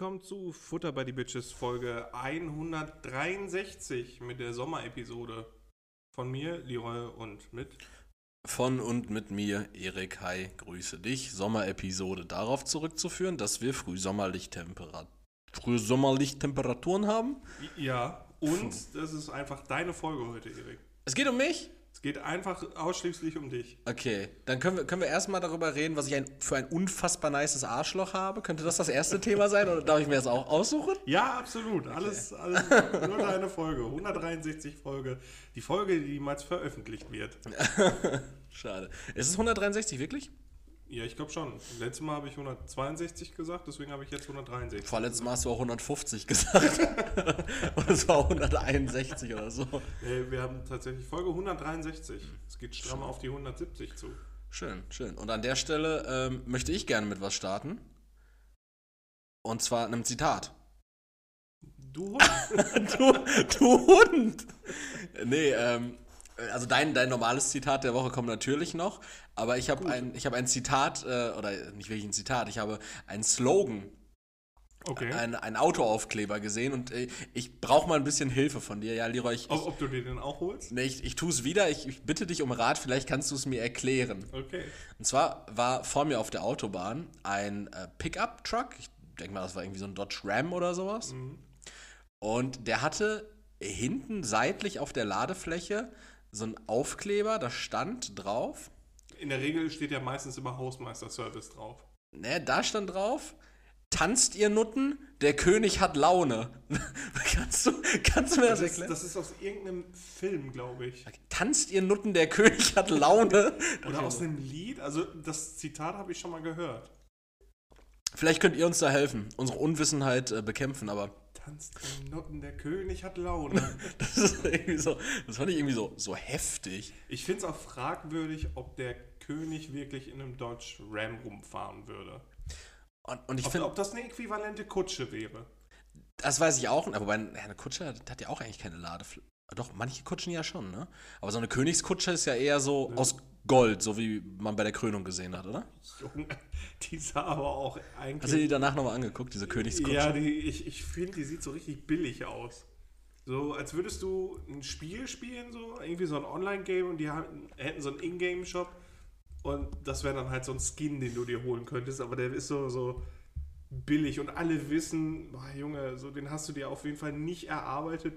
Willkommen zu Futter bei die Bitches Folge 163 mit der Sommerepisode. Von mir, Leroy und mit. Von und mit mir, Erik. Hi, grüße dich. Sommerepisode darauf zurückzuführen, dass wir Frühsommerlichttemperat Frühsommerlichttemperaturen haben. Ja, und das ist einfach deine Folge heute, Erik. Es geht um mich? Es geht einfach ausschließlich um dich. Okay, dann können wir, können wir erstmal darüber reden, was ich ein, für ein unfassbar nices Arschloch habe. Könnte das das erste Thema sein oder darf ich mir das auch aussuchen? Ja, absolut. Alles, alles nur deine Folge. 163 Folge. Die Folge, die niemals veröffentlicht wird. Schade. Ist es 163 wirklich? Ja, ich glaube schon. Letztes Mal habe ich 162 gesagt, deswegen habe ich jetzt 163. Vorletztes Mal hast du auch 150 gesagt. und es war 161 oder so. Äh, wir haben tatsächlich Folge 163. Es geht stramm auf die 170 zu. Schön, schön. Und an der Stelle ähm, möchte ich gerne mit was starten. Und zwar einem Zitat. Du Hund. du, du Hund! Nee, ähm, also dein, dein normales Zitat der Woche kommt natürlich noch, aber ich habe ein, ich hab ein Zitat, äh, oder nicht wirklich ein Zitat, ich habe einen Slogan, Okay. ein, ein Autoaufkleber gesehen und äh, ich brauche mal ein bisschen Hilfe von dir. Ja, Leroy, ich, Ob, ob du dir den auch holst? nee, ich, ich tue es wieder, ich, ich bitte dich um Rat, vielleicht kannst du es mir erklären. Okay. Und zwar war vor mir auf der Autobahn ein äh, Pickup-Truck, ich denke mal, das war irgendwie so ein Dodge Ram oder sowas. Und der hatte hinten seitlich auf der Ladefläche so einen Aufkleber, da stand drauf, In der Regel steht ja meistens immer Hausmeister-Service drauf. ne, da stand drauf, tanzt ihr Nutten, der König hat Laune. kannst, du, kannst du mir das Das ist, erklären? das ist aus irgendeinem Film, glaube ich. Tanzt ihr Nutten, der König hat Laune. Oder aus einem Lied. Also das Zitat habe ich schon mal gehört. Vielleicht könnt ihr uns da helfen, unsere Unwissenheit äh, bekämpfen, aber Tanzt im Noten, der König hat Laune. das ist irgendwie so, das fand ich irgendwie so, so heftig. ich finde es auch fragwürdig, ob der König wirklich in einem Dodge Ram rumfahren würde. Und, und ich Ob, finde, ob das eine äquivalente Kutsche wäre. das weiß ich auch, aber eine Kutsche hat hat ja auch eigentlich keine Ladefläche. Doch, manche Kutschen ja schon, ne? Aber so eine Königskutsche ist ja eher so aus Gold, so wie man bei der Krönung gesehen hat, oder? Junge, die sah aber auch eigentlich. Hast du die danach nochmal angeguckt, diese Königskutsche? Ja, die, ich, ich finde, die sieht so richtig billig aus. So, als würdest du ein Spiel spielen, so irgendwie so ein Online-Game und die haben, hätten so einen Ingame-Shop und das wäre dann halt so ein Skin, den du dir holen könntest, aber der ist so, so billig und alle wissen, boah, Junge, so den hast du dir auf jeden Fall nicht erarbeitet.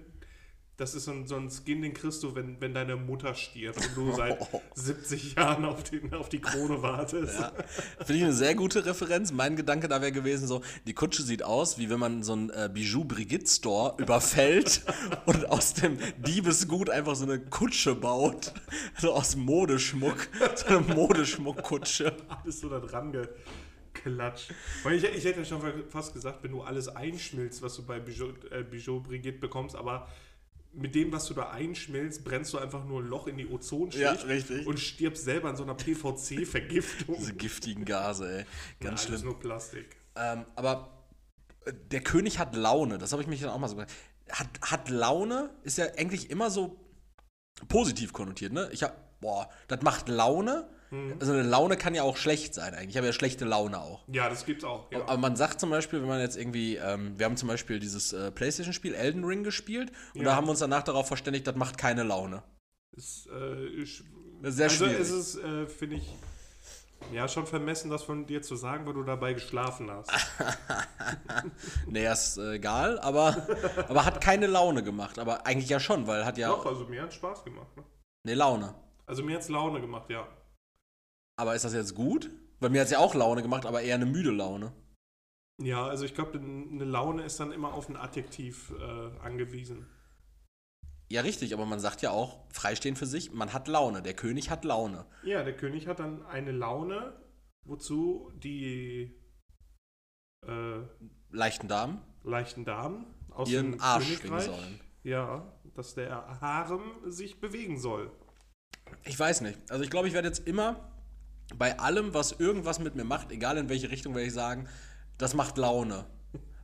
Das ist so ein, so ein Skin, den kriegst du, wenn, wenn deine Mutter stirbt und du seit 70 Jahren auf, den, auf die Krone wartest. Ja. Finde ich eine sehr gute Referenz. Mein Gedanke da wäre gewesen, so, die Kutsche sieht aus, wie wenn man so einen äh, Bijou Brigitte Store überfällt und aus dem Diebesgut einfach so eine Kutsche baut. So aus Modeschmuck. So eine Modeschmuckkutsche. alles so da dran geklatscht. Ich, ich hätte schon fast gesagt, wenn du alles einschmilzt, was du bei Bijou, äh, Bijou Brigitte bekommst, aber mit dem, was du da einschmilzt, brennst du einfach nur ein Loch in die Ozonschicht Ja, und stirbst selber an so einer PVC-Vergiftung. Diese giftigen Gase, ey. Ganz Alles schlimm. nur Plastik. Ähm, aber äh, der König hat Laune, das habe ich mich dann auch mal so gedacht. Hat, hat Laune ist ja eigentlich immer so positiv konnotiert, ne? Ich habe, boah, das macht Laune. Also eine Laune kann ja auch schlecht sein eigentlich. Ich habe ja schlechte Laune auch. Ja, das gibt's auch. Ja. Aber man sagt zum Beispiel, wenn man jetzt irgendwie, ähm, wir haben zum Beispiel dieses äh, Playstation-Spiel Elden Ring gespielt und Ja. da haben wir uns danach darauf verständigt, das macht keine Laune. Ist, äh, ist, Sehr also schwierig. ist es, äh, finde ich, ja, schon vermessen, das von dir zu sagen, weil du dabei geschlafen hast. Nee, ist äh, egal, aber, aber hat keine Laune gemacht. Aber eigentlich ja schon, weil hat ja Doch, also mir hat Spaß gemacht. Ne? eine Laune. Also mir hat's Laune gemacht, ja. Aber ist das jetzt gut? Weil mir hat es ja auch Laune gemacht, aber eher eine müde Laune. Ja, also ich glaube, eine Laune ist dann immer auf ein Adjektiv äh, angewiesen. Ja, richtig, aber man sagt ja auch, freistehend für sich, man hat Laune. Der König hat Laune. Ja, der König hat dann eine Laune, wozu die äh, Leichten Damen leichten Damen aus ihren dem Arsch schwingen sollen. ja, dass der Harem sich bewegen soll. Ich weiß nicht. Also ich glaube, ich werde jetzt immer bei allem, was irgendwas mit mir macht, egal in welche Richtung, werde ich sagen, das macht Laune.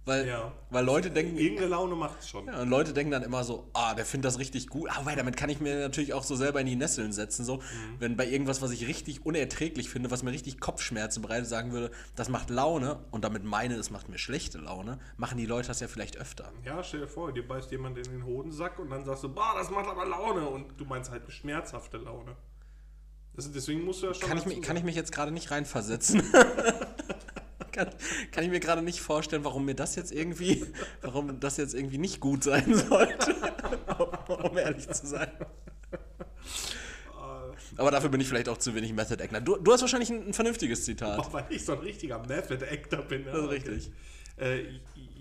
Weil, Ja. weil Leute denken, Irgendeine Laune macht es schon. Ja, und Leute denken dann immer so, ah, der findet das richtig gut. Aber damit kann ich mir natürlich auch so selber in die Nesseln setzen. So, wenn bei irgendwas, was ich richtig unerträglich finde, was mir richtig Kopfschmerzen bereitet, sagen würde, das macht Laune und damit meine, es macht mir schlechte Laune, machen die Leute das ja vielleicht öfter. Ja, stell dir vor, dir beißt jemand in den Hodensack und dann sagst du, boah, das macht aber Laune. Und du meinst halt eine schmerzhafte Laune. Das, deswegen musst du ja schon. Kann ich, mich, kann ich mich jetzt gerade nicht reinversetzen. kann, kann ich mir gerade nicht vorstellen, warum mir das jetzt irgendwie, warum das jetzt irgendwie nicht gut sein sollte. um ehrlich zu sein. Aber dafür bin ich vielleicht auch zu wenig Method Actor. Du, du hast wahrscheinlich ein, ein vernünftiges Zitat. Auch weil ich so ein richtiger Method Actor bin. ne? Das ist richtig. Äh,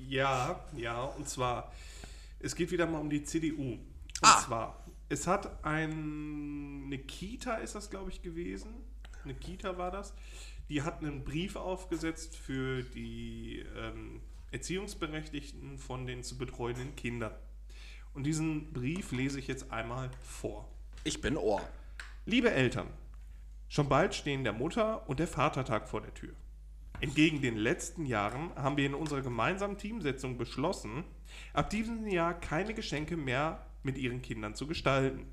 ja, ja, und zwar, es geht wieder mal um die CDU. Und Ah. zwar, es hat ein, eine Kita, ist das glaube ich gewesen. Eine Kita war das. Die hat einen Brief aufgesetzt für die ähm, Erziehungsberechtigten von den zu betreuenden Kindern. Und diesen Brief lese ich jetzt einmal vor. Ich bin Ohr. Liebe Eltern, schon bald stehen der Mutter- und der Vatertag vor der Tür. Entgegen den letzten Jahren haben wir in unserer gemeinsamen Teamsetzung beschlossen, ab diesem Jahr keine Geschenke mehr mit ihren Kindern zu gestalten.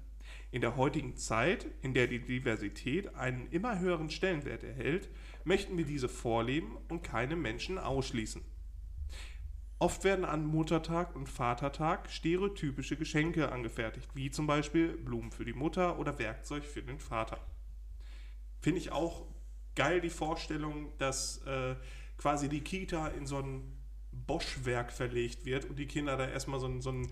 In der heutigen Zeit, in der die Diversität einen immer höheren Stellenwert erhält, möchten wir diese vorleben und keine Menschen ausschließen. Oft werden an Muttertag und Vatertag stereotypische Geschenke angefertigt, wie zum Beispiel Blumen für die Mutter oder Werkzeug für den Vater. Finde ich auch geil die Vorstellung, dass äh, quasi die Kita in so ein Bosch-Werk verlegt wird und die Kinder da erstmal so, so, ein,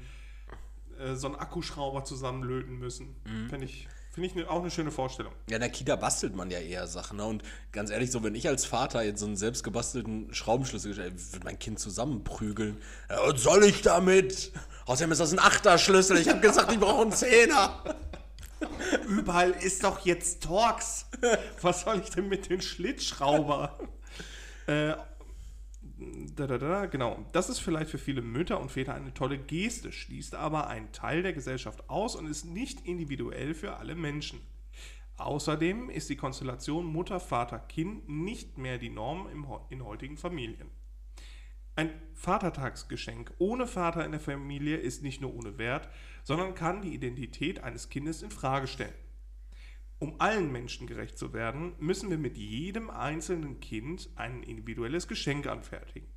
äh, so einen Akkuschrauber zusammenlöten müssen. Finde ich, find ich ne, auch eine schöne Vorstellung. Ja, in der Kita bastelt man ja eher Sachen. Ne? Und ganz ehrlich, so wenn ich als Vater jetzt so einen selbstgebastelten Schraubenschlüssel gestellt würde mein Kind zusammenprügeln. Ja, was soll ich damit? Außerdem ist das ein Achterschlüssel. Ich habe gesagt, ich brauche einen Zehner. Überall ist doch jetzt Torx. Was soll ich denn mit den Schlitzschrauber? äh, da, da, da, genau. Das ist vielleicht für viele Mütter und Väter eine tolle Geste, schließt aber einen Teil der Gesellschaft aus und ist nicht individuell für alle Menschen. Außerdem ist die Konstellation Mutter, Vater, Kind nicht mehr die Norm im, in heutigen Familien. Ein Vatertagsgeschenk ohne Vater in der Familie ist nicht nur ohne Wert, sondern kann die Identität eines Kindes in Frage stellen. Um allen Menschen gerecht zu werden, müssen wir mit jedem einzelnen Kind ein individuelles Geschenk anfertigen.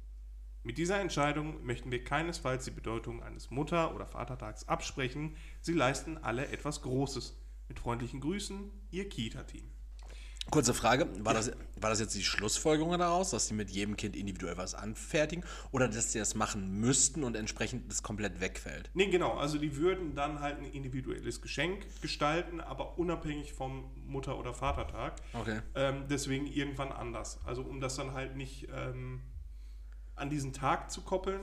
Mit dieser Entscheidung möchten wir keinesfalls die Bedeutung eines Mutter- oder Vatertags absprechen. Sie leisten alle etwas Großes. Mit freundlichen Grüßen, Ihr Kita-Team. Kurze Frage, war das, war das jetzt die Schlussfolgerung daraus, dass sie mit jedem Kind individuell was anfertigen oder dass sie das machen müssten und entsprechend das komplett wegfällt? Nee, genau. Also die würden dann halt ein individuelles Geschenk gestalten, aber unabhängig vom Mutter- oder Vatertag. Okay. Ähm, deswegen irgendwann anders. Also um das dann halt nicht ähm, an diesen Tag zu koppeln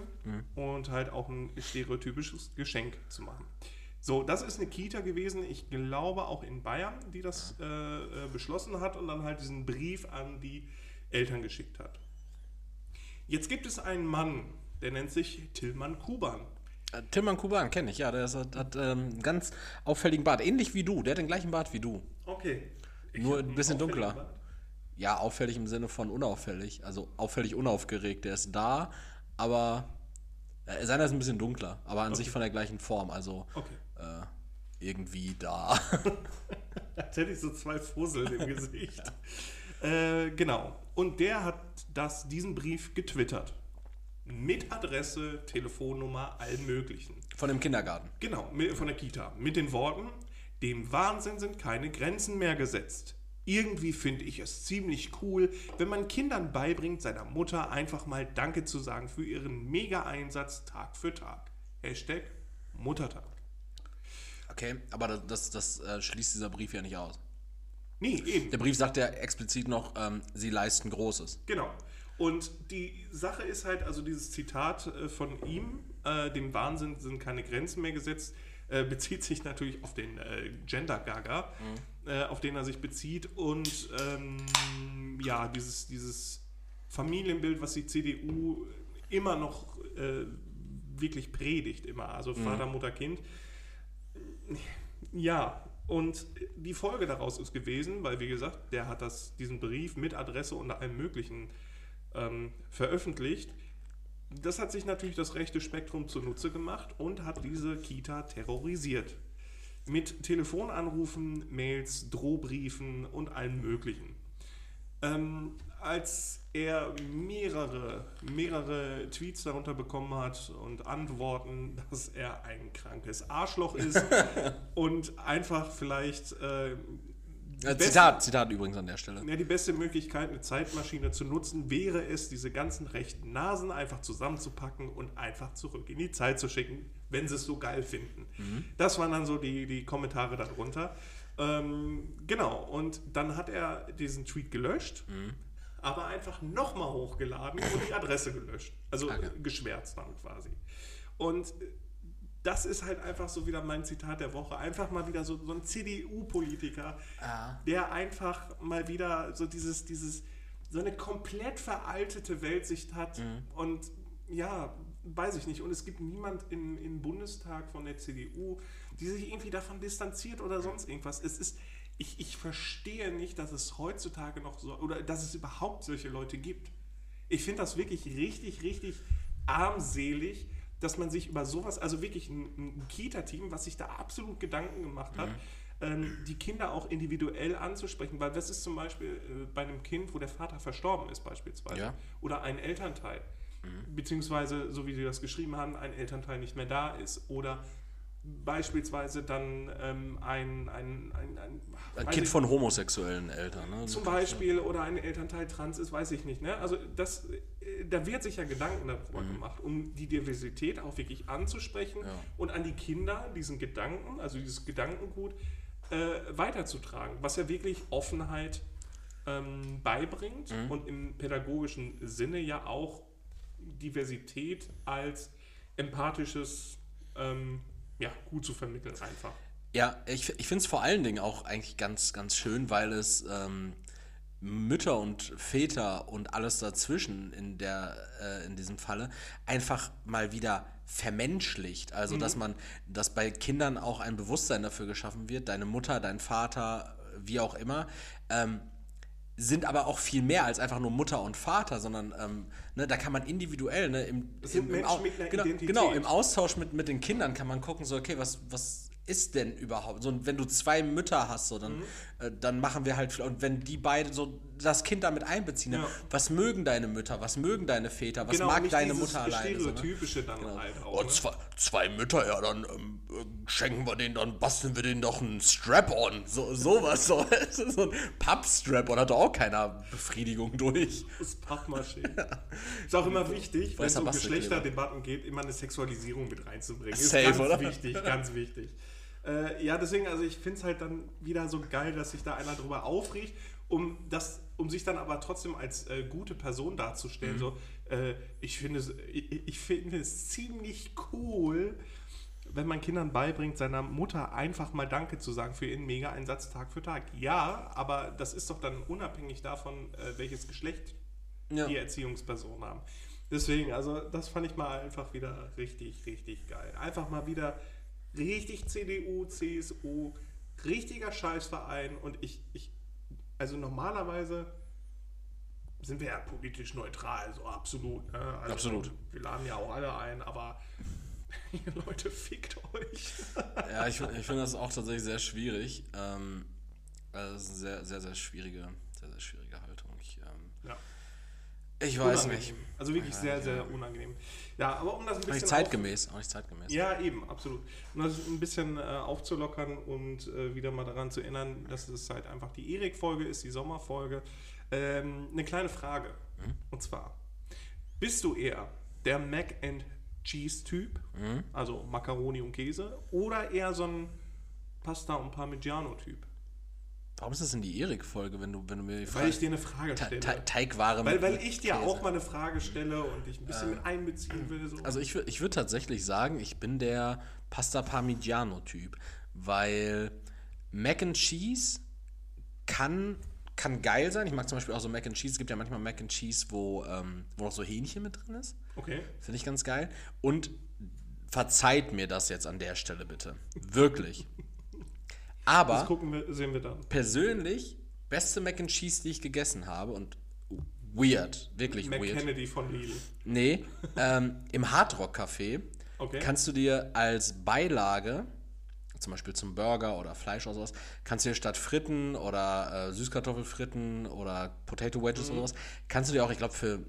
und halt auch ein stereotypisches Geschenk zu machen. So, das ist eine Kita gewesen, ich glaube auch in Bayern, die das äh, äh, beschlossen hat und dann halt diesen Brief an die Eltern geschickt hat. Jetzt gibt es einen Mann, der nennt sich Tillmann Kuban. Äh, Tilman Kuban kenne ich, ja, der ist, hat, hat ähm, einen ganz auffälligen Bart, ähnlich wie du, der hat den gleichen Bart wie du. Okay. Ich Nur ein bisschen dunkler. Bart. Ja, auffällig im Sinne von unauffällig, also auffällig unaufgeregt. Der ist da, aber äh, seiner ist ein bisschen dunkler, aber an sich von der gleichen Form, also Okay. äh, irgendwie da. Als hätte ich so zwei Fussel im Gesicht. äh, genau. Und der hat das, diesen Brief getwittert. Mit Adresse, Telefonnummer, allem Möglichen. Von dem Kindergarten. Genau, mit, von der Kita. Mit den Worten: Dem Wahnsinn sind keine Grenzen mehr gesetzt. Irgendwie finde ich es ziemlich cool, wenn man Kindern beibringt, seiner Mutter einfach mal Danke zu sagen für ihren Mega-Einsatz Tag für Tag. Hashtag Muttertag. Okay, aber das, das, das äh, schließt dieser Brief ja nicht aus. Nee, eben. Der Brief sagt ja explizit noch, ähm, sie leisten Großes. Genau. Und die Sache ist halt, also dieses Zitat äh, von ihm, äh, dem Wahnsinn sind keine Grenzen mehr gesetzt, äh, bezieht sich natürlich auf den äh, Gender Gaga, äh, auf den er sich bezieht. Und ähm, ja, dieses, dieses Familienbild, was die CDU immer noch äh, wirklich predigt, immer. Also Vater, Mutter, Kind. Ja, und die Folge daraus ist gewesen, weil wie gesagt, der hat das, diesen Brief mit Adresse und allem Möglichen ähm, veröffentlicht. das hat sich natürlich das rechte Spektrum zunutze gemacht und hat diese Kita terrorisiert. Mit Telefonanrufen, Mails, Drohbriefen und allem Möglichen. Ähm, als er mehrere, mehrere Tweets darunter bekommen hat und Antworten, dass er ein krankes Arschloch ist und einfach vielleicht äh, Zitat, Zitat übrigens an der Stelle. ja, die beste Möglichkeit, eine Zeitmaschine zu nutzen, wäre es, diese ganzen rechten Nasen einfach zusammenzupacken und einfach zurück in die Zeit zu schicken, wenn sie es so geil finden. Das waren dann so die, die Kommentare darunter. Ähm, genau, und dann hat er diesen Tweet gelöscht, aber einfach nochmal hochgeladen und die Adresse gelöscht. Also Okay. geschwärzt dann quasi. Und das ist halt einfach so wieder mein Zitat der Woche. Einfach mal wieder so, so ein CDU-Politiker, der einfach mal wieder so dieses, dieses, so eine komplett veraltete Weltsicht hat. Und ja, weiß ich nicht. Und es gibt niemand im, im Bundestag von der CDU, die sich irgendwie davon distanziert oder sonst irgendwas. Es ist, ich, ich verstehe nicht, dass es heutzutage noch so, oder dass es überhaupt solche Leute gibt. Ich finde das wirklich richtig, richtig armselig, dass man sich über sowas, also wirklich ein, ein Kita-Team, was sich da absolut Gedanken gemacht hat, ähm, die Kinder auch individuell anzusprechen, weil das ist zum Beispiel äh, bei einem Kind, wo der Vater verstorben ist beispielsweise, Ja. oder ein Elternteil, beziehungsweise, so wie Sie das geschrieben haben, ein Elternteil nicht mehr da ist, oder beispielsweise dann ähm, ein, ein, ein, ein, Ein Kind ich- von homosexuellen Eltern. Ne? zum Beispiel oder ein Elternteil trans ist, weiß ich nicht. Ne? Also das, äh, da wird sich ja Gedanken darüber gemacht, um die Diversität auch wirklich anzusprechen Ja. und an die Kinder diesen Gedanken, also dieses Gedankengut, äh, weiterzutragen, was ja wirklich Offenheit ähm, beibringt und im pädagogischen Sinne ja auch Diversität als empathisches ähm, ja, gut zu vermitteln einfach. Ja, ich, ich finde es vor allen Dingen auch eigentlich ganz, ganz schön, weil es ähm, Mütter und Väter und alles dazwischen in, der, äh, in diesem Falle einfach mal wieder vermenschlicht. Also, dass man, dass bei Kindern auch ein Bewusstsein dafür geschaffen wird, deine Mutter, dein Vater, wie auch immer, ähm, sind aber auch viel mehr als einfach nur Mutter und Vater, sondern ähm, ne, da kann man individuell, ne, im, im, im, genau, genau, im Austausch mit, mit den Kindern kann man gucken, so, okay, was, was ist denn überhaupt? So, wenn du zwei Mütter hast, so, Mhm. dann, äh, dann machen wir halt, viel- und wenn die beide so das Kind damit einbeziehen, Ja. was mögen deine Mütter, was mögen deine Väter, was Genau, mag nicht deine Mutter alleine? So, ne? Stereotypische dann Genau. halt auch. Oh, ne? zwei, zwei Mütter, ja, dann ähm, äh, schenken wir denen, dann basteln wir denen doch einen Strap-on. So, sowas. So, so ein Papp-Strap-on hat doch auch keiner Befriedigung durch. Das Pappmaché. Ist auch immer wichtig, wenn es um. Geschlechterdebatten geht, immer eine Sexualisierung mit reinzubringen. Ist Safe, ganz oder? wichtig, ganz wichtig. Äh, ja, deswegen, also ich finde es halt dann wieder so geil, dass sich da einer drüber aufregt, um das, um sich dann aber trotzdem als äh, gute Person Mhm. darzustellen. So, äh, ich finde es, ich, ich finde es ziemlich cool, wenn man Kindern beibringt, seiner Mutter einfach mal Danke zu sagen für ihren Mega-Einsatz Tag für Tag. Ja, aber das ist doch dann unabhängig davon, äh, welches Geschlecht Ja. die Erziehungspersonen haben. Deswegen, also das fand ich mal einfach wieder richtig, richtig geil. Einfach mal wieder richtig CDU, CSU, richtiger Scheißverein und ich, ich also normalerweise sind wir ja politisch neutral, so absolut. Ne? Also Absolut. Wir laden ja auch alle ein, aber Leute, fickt euch. Ja, ich, ich finde das auch tatsächlich sehr schwierig. Ähm, also das ist eine sehr, sehr, sehr schwierige, sehr, sehr schwierige Haltung. Ich, ähm, Ja. ich weiß Unangenehm. nicht. Also wirklich sehr, sehr unangenehm. Ja, aber um das ein Auch bisschen nicht zeitgemäß. Auch nicht zeitgemäß. Ja, eben, absolut. Um das ein bisschen äh, aufzulockern und äh, wieder mal daran zu erinnern, dass es halt einfach die Erik-Folge ist, die Sommerfolge. Ähm, eine kleine Frage. Und zwar, bist du eher der Mac and Cheese-Typ, also Macaroni und Käse, oder eher so ein Pasta und Parmigiano-Typ? Warum ist das denn die Erik-Folge, wenn du, wenn du mir die Weil ich Frage- dir eine Frage Te- stelle. Te- Teigware Weil, weil ich dir Käse. auch mal eine Frage stelle und dich ein bisschen mit einbeziehen will. So. Also ich, ich würde tatsächlich sagen, ich bin der Pasta Parmigiano-Typ, weil Mac and Cheese kann, kann geil sein. Ich mag zum Beispiel auch so Mac and Cheese. Es gibt ja manchmal Mac and Cheese, wo, ähm, wo noch so Hähnchen mit drin ist. okay. Finde ich ganz geil. Und verzeiht mir das jetzt an der Stelle bitte. Wirklich. Das Aber gucken wir, sehen wir dann. persönlich beste Mac and Cheese, die ich gegessen habe und weird. Wirklich Mac weird. Kennedy von Lidl. Nee, ähm, im Hardrock Café Okay. kannst du dir als Beilage, zum Beispiel zum Burger oder Fleisch oder sowas, kannst du dir statt Fritten oder äh, Süßkartoffelfritten oder Potato Wedges Mhm. oder sowas, kannst du dir auch, ich glaube, für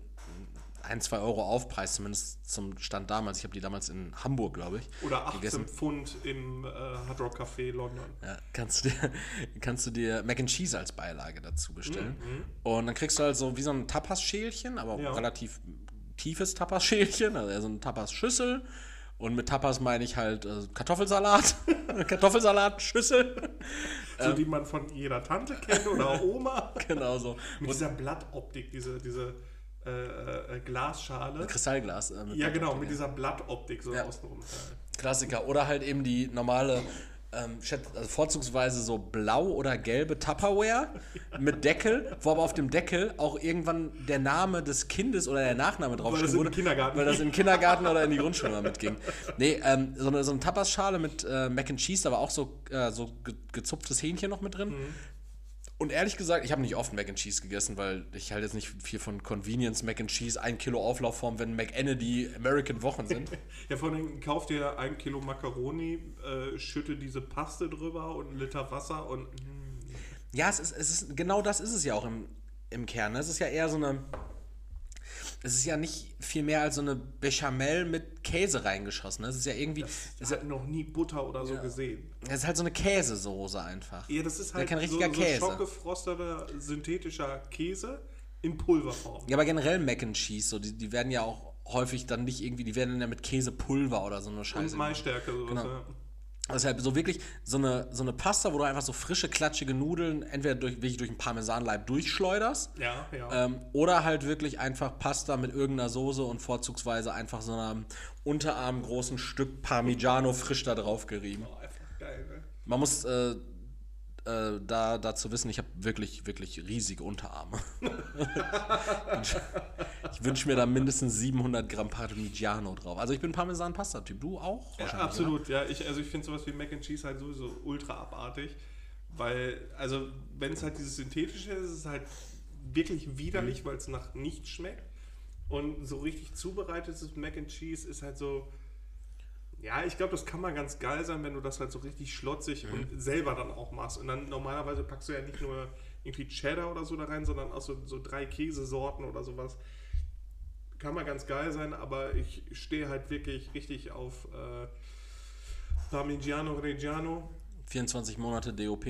ein, zwei Euro Aufpreis, zumindest zum Stand damals, ich habe die damals in Hamburg, glaube ich, Oder 18 gegessen. Pfund im äh, Hard Rock Café London. Ja, kannst du dir, kannst du dir Mac and Cheese als Beilage dazu bestellen. Mhm. Und dann kriegst du halt so wie so ein Tapas-Schälchen, aber auch Ja. relativ tiefes Tapas-Schälchen, also eher so eine Tapas-Schüssel. Und mit Tapas meine ich halt äh, Kartoffelsalat, Kartoffelsalat-Schüssel. So die man von jeder Tante kennt oder Oma. genau so. Mit dieser Blattoptik, diese, diese äh, äh, Glasschale. Kristallglas. Äh, Ja, genau, mit dieser Blattoptik so Ja. außenrum. Klassiker. Oder halt eben die normale, ähm, also vorzugsweise so blau oder gelbe Tupperware mit Deckel, wo aber auf dem Deckel auch irgendwann der Name des Kindes oder der Nachname das draufsteht. in wo- den Kindergarten Weil das im Kindergarten oder in die Grundschule mitging. Nee, ähm, so eine, so eine Tapas-Schale mit äh, Mac and Cheese, war auch so, äh, so ge gezupftes Hähnchen noch mit drin. Mhm. Und ehrlich gesagt, ich habe nicht oft Mac and Cheese gegessen, weil ich halt jetzt nicht viel von Convenience Mac and Cheese, ein Kilo Auflaufform, wenn McEnedy American Wochen sind. Ja, vor allem kauf dir ein Kilo Macaroni, äh, schütte diese Paste drüber und einen Liter Wasser und mm, Ja, es ist, es ist, genau das ist es ja auch im, im Kern. Es ist ja eher so eine, es ist ja nicht viel mehr als so eine Bechamel mit Käse reingeschossen. ne? Es ist ja irgendwie, es ich habe noch nie Butter oder so gesehen. ist halt so eine Käsesoße einfach. Ja, das ist Ja, halt kein so, richtiger so Käse. schockgefrosteter synthetischer Käse in Pulverform. Ja, aber generell Mac and Cheese, so, die, die werden ja auch häufig dann nicht irgendwie, die werden dann ja mit Käsepulver oder so eine Scheiße. Und Maisstärke. Sowas, Genau. ja. Deshalb so wirklich so eine, so eine Pasta, wo du einfach so frische, klatschige Nudeln entweder durch, wirklich durch einen Parmesanleib durchschleuderst Ja, ja. ähm, oder halt wirklich einfach Pasta mit irgendeiner Soße und vorzugsweise einfach so einem Unterarm großen Stück Parmigiano frisch da drauf gerieben. Oh, einfach geil, ne? Man muss äh, äh, da dazu wissen, ich habe wirklich, wirklich riesige Unterarme. Ich wünsche mir da mindestens 700 Gramm Parmigiano drauf. Also ich bin Parmesan-Pasta-Typ. Du auch? Ja, absolut, ja. Ich, also ich finde sowas wie Mac and Cheese halt sowieso ultra abartig. Weil, also wenn es halt dieses synthetische ist, ist es halt wirklich widerlich, Mhm. weil es nach nichts schmeckt. Und so richtig zubereitetes Mac and Cheese ist halt so. Ja, ich glaube, das kann mal ganz geil sein, wenn du das halt so richtig schlotzig Mhm. und selber dann auch machst. Und dann normalerweise packst du ja nicht nur irgendwie Cheddar oder so da rein, sondern auch so, so drei Käsesorten oder sowas. Kann mal ganz geil sein, aber ich stehe halt wirklich richtig auf äh, Parmigiano Reggiano. Ja? 24 Monate DOP.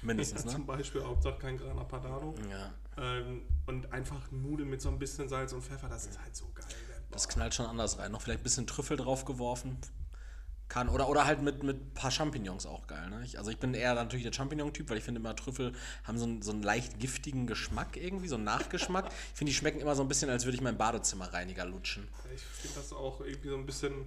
Mindestens, ne? Zum Beispiel, Hauptsache kein Grana Padano. Ja. Ähm, und einfach Nudeln mit so ein bisschen Salz und Pfeffer, das ist halt so geil. Das knallt schon anders rein. Noch vielleicht ein bisschen Trüffel drauf geworfen. Kann. Oder, oder halt mit ein paar Champignons auch geil. Ne? Ich, also ich bin eher natürlich der Champignon-Typ, weil ich finde immer Trüffel haben so einen, so einen leicht giftigen Geschmack irgendwie, so einen Nachgeschmack. Ich finde, die schmecken immer so ein bisschen, als würde ich mein Badezimmerreiniger lutschen. Ich finde das auch irgendwie so ein bisschen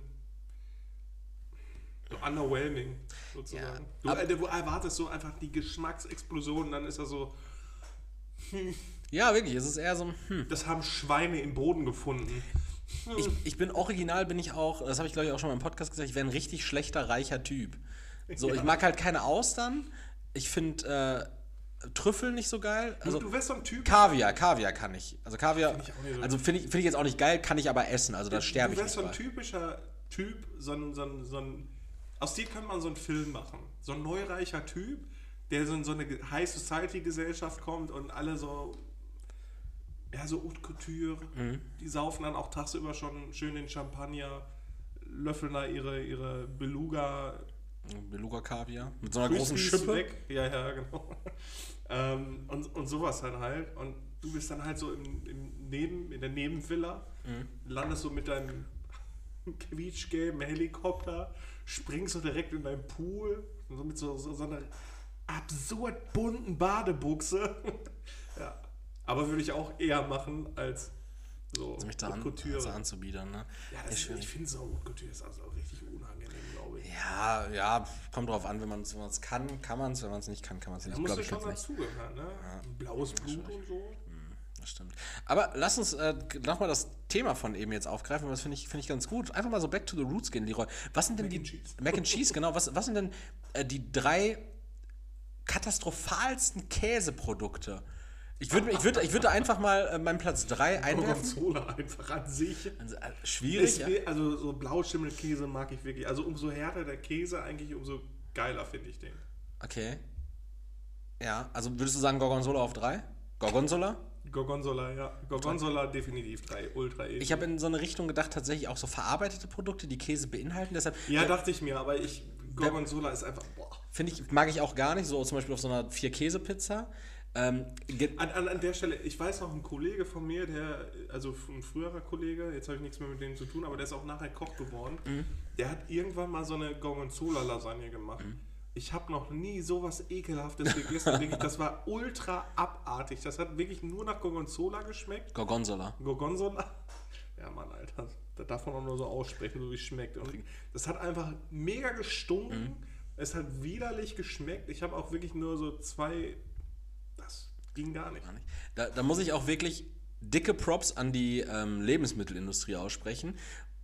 so underwhelming, sozusagen. Ja. Du, äh, du erwartest so einfach die Geschmacksexplosion, dann ist er so, Ja, wirklich. Es ist eher so, hm. das haben Schweine im Boden gefunden. Ich, ich bin original, bin ich auch, das habe ich glaube ich auch schon mal im Podcast gesagt, ich wäre ein richtig schlechter, reicher Typ. So, ich mag halt keine Austern. Ich finde äh, Trüffel nicht so geil. Also, du wärst so ein Typ, Kaviar, Kaviar kann ich. Also Kaviar, Find ich so also finde ich, find ich jetzt auch nicht geil, kann ich aber essen. Also da sterbe ich du wärst so ein typischer Typ, so ein, so ein, so ein, aus dir könnte man so einen Film machen. So ein neureicher Typ, der so in so eine High Society Gesellschaft kommt und alle so, ja, so Haute Couture, Mhm. die saufen dann auch tagsüber schon schön den Champagner, löffeln da ihre, ihre Beluga Beluga Kaviar mit so einer großen Schippe. weg. Ja, ja, genau. ähm, und, und sowas dann halt. Und du bist dann halt so im, im Neben, in der Nebenvilla, Mhm. landest so mit deinem quietschgelben Helikopter, springst so direkt in deinen Pool, so mit so, so, so einer absurd bunten Badebuchse. ja. Aber würde ich auch eher machen als so Also mich da an, also anzubiedern. Ne? ja, das ist, ich finde so Haute Couture ist also auch richtig unangenehm, glaube ich. Ja, ja, kommt drauf an, wenn man es kann, kann man es, wenn man es nicht kann, kann man es Da nicht. musst Glaube du ich schon dazugehören, ne? Ein blaues Blut und so. Das stimmt. Aber lass uns äh, nochmal das Thema von eben jetzt aufgreifen, weil das finde ich, find ich ganz gut. Einfach mal so back to the roots gehen, Leroy. Was sind denn Mac die. and Cheese. Mac and Cheese, genau. Was, was sind denn äh, die drei katastrophalsten Käseprodukte, Ich würde ich würd, ich würd einfach mal äh, meinen Platz 3 einwerfen. Gorgonzola einfach an sich. Also, äh, schwierig. Ja. Also so Blauschimmelkäse mag ich wirklich. Also umso härter der Käse, eigentlich umso geiler finde ich den. Okay. Ja, also würdest du sagen Gorgonzola auf 3? Gorgonzola? Gorgonzola, ja. Gorgonzola definitiv 3, ultra edel. Ich habe in so eine Richtung gedacht, tatsächlich auch so verarbeitete Produkte, die Käse beinhalten. Deshalb Ja, dachte ich mir, aber ich. Gorgonzola ist einfach. Boah. finde ich, mag ich auch gar nicht, so zum Beispiel auf so einer Vier-Käse-Pizza. Ähm, An, an, an der Stelle, ich weiß noch, ein Kollege von mir, der, also ein früherer Kollege, jetzt habe ich nichts mehr mit dem zu tun, aber der ist auch nachher Koch geworden, Mhm. der hat irgendwann mal so eine Gorgonzola-Lasagne gemacht. Mhm. Ich habe noch nie sowas Ekelhaftes gegessen. wirklich, das war ultra abartig. Das hat wirklich nur nach Gorgonzola geschmeckt. Gorgonzola. Gorgonzola. Ja, Mann, Alter. Da darf man auch nur so aussprechen, so wie es schmeckt. Und das hat einfach mega gestunken. Mhm. Es hat widerlich geschmeckt. Ich habe auch wirklich nur so zwei. Ging gar nicht. Da, da muss ich auch wirklich dicke Props an die ähm, Lebensmittelindustrie aussprechen.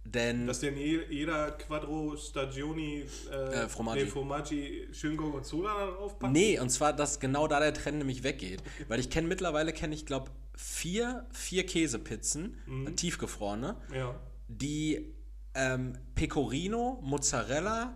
Denn Dass denn je- jeder Quattro Stagioni äh, Äh, Formaggi. nee, Formaggi schön Gorgonzola da drauf packt. Nee, und zwar, dass genau da der Trend nämlich weggeht. Weil ich kenne mittlerweile, kenne ich glaube, vier, vier Käsepizzen, äh, tiefgefrorene, Ja. die ähm, Pecorino, Mozzarella,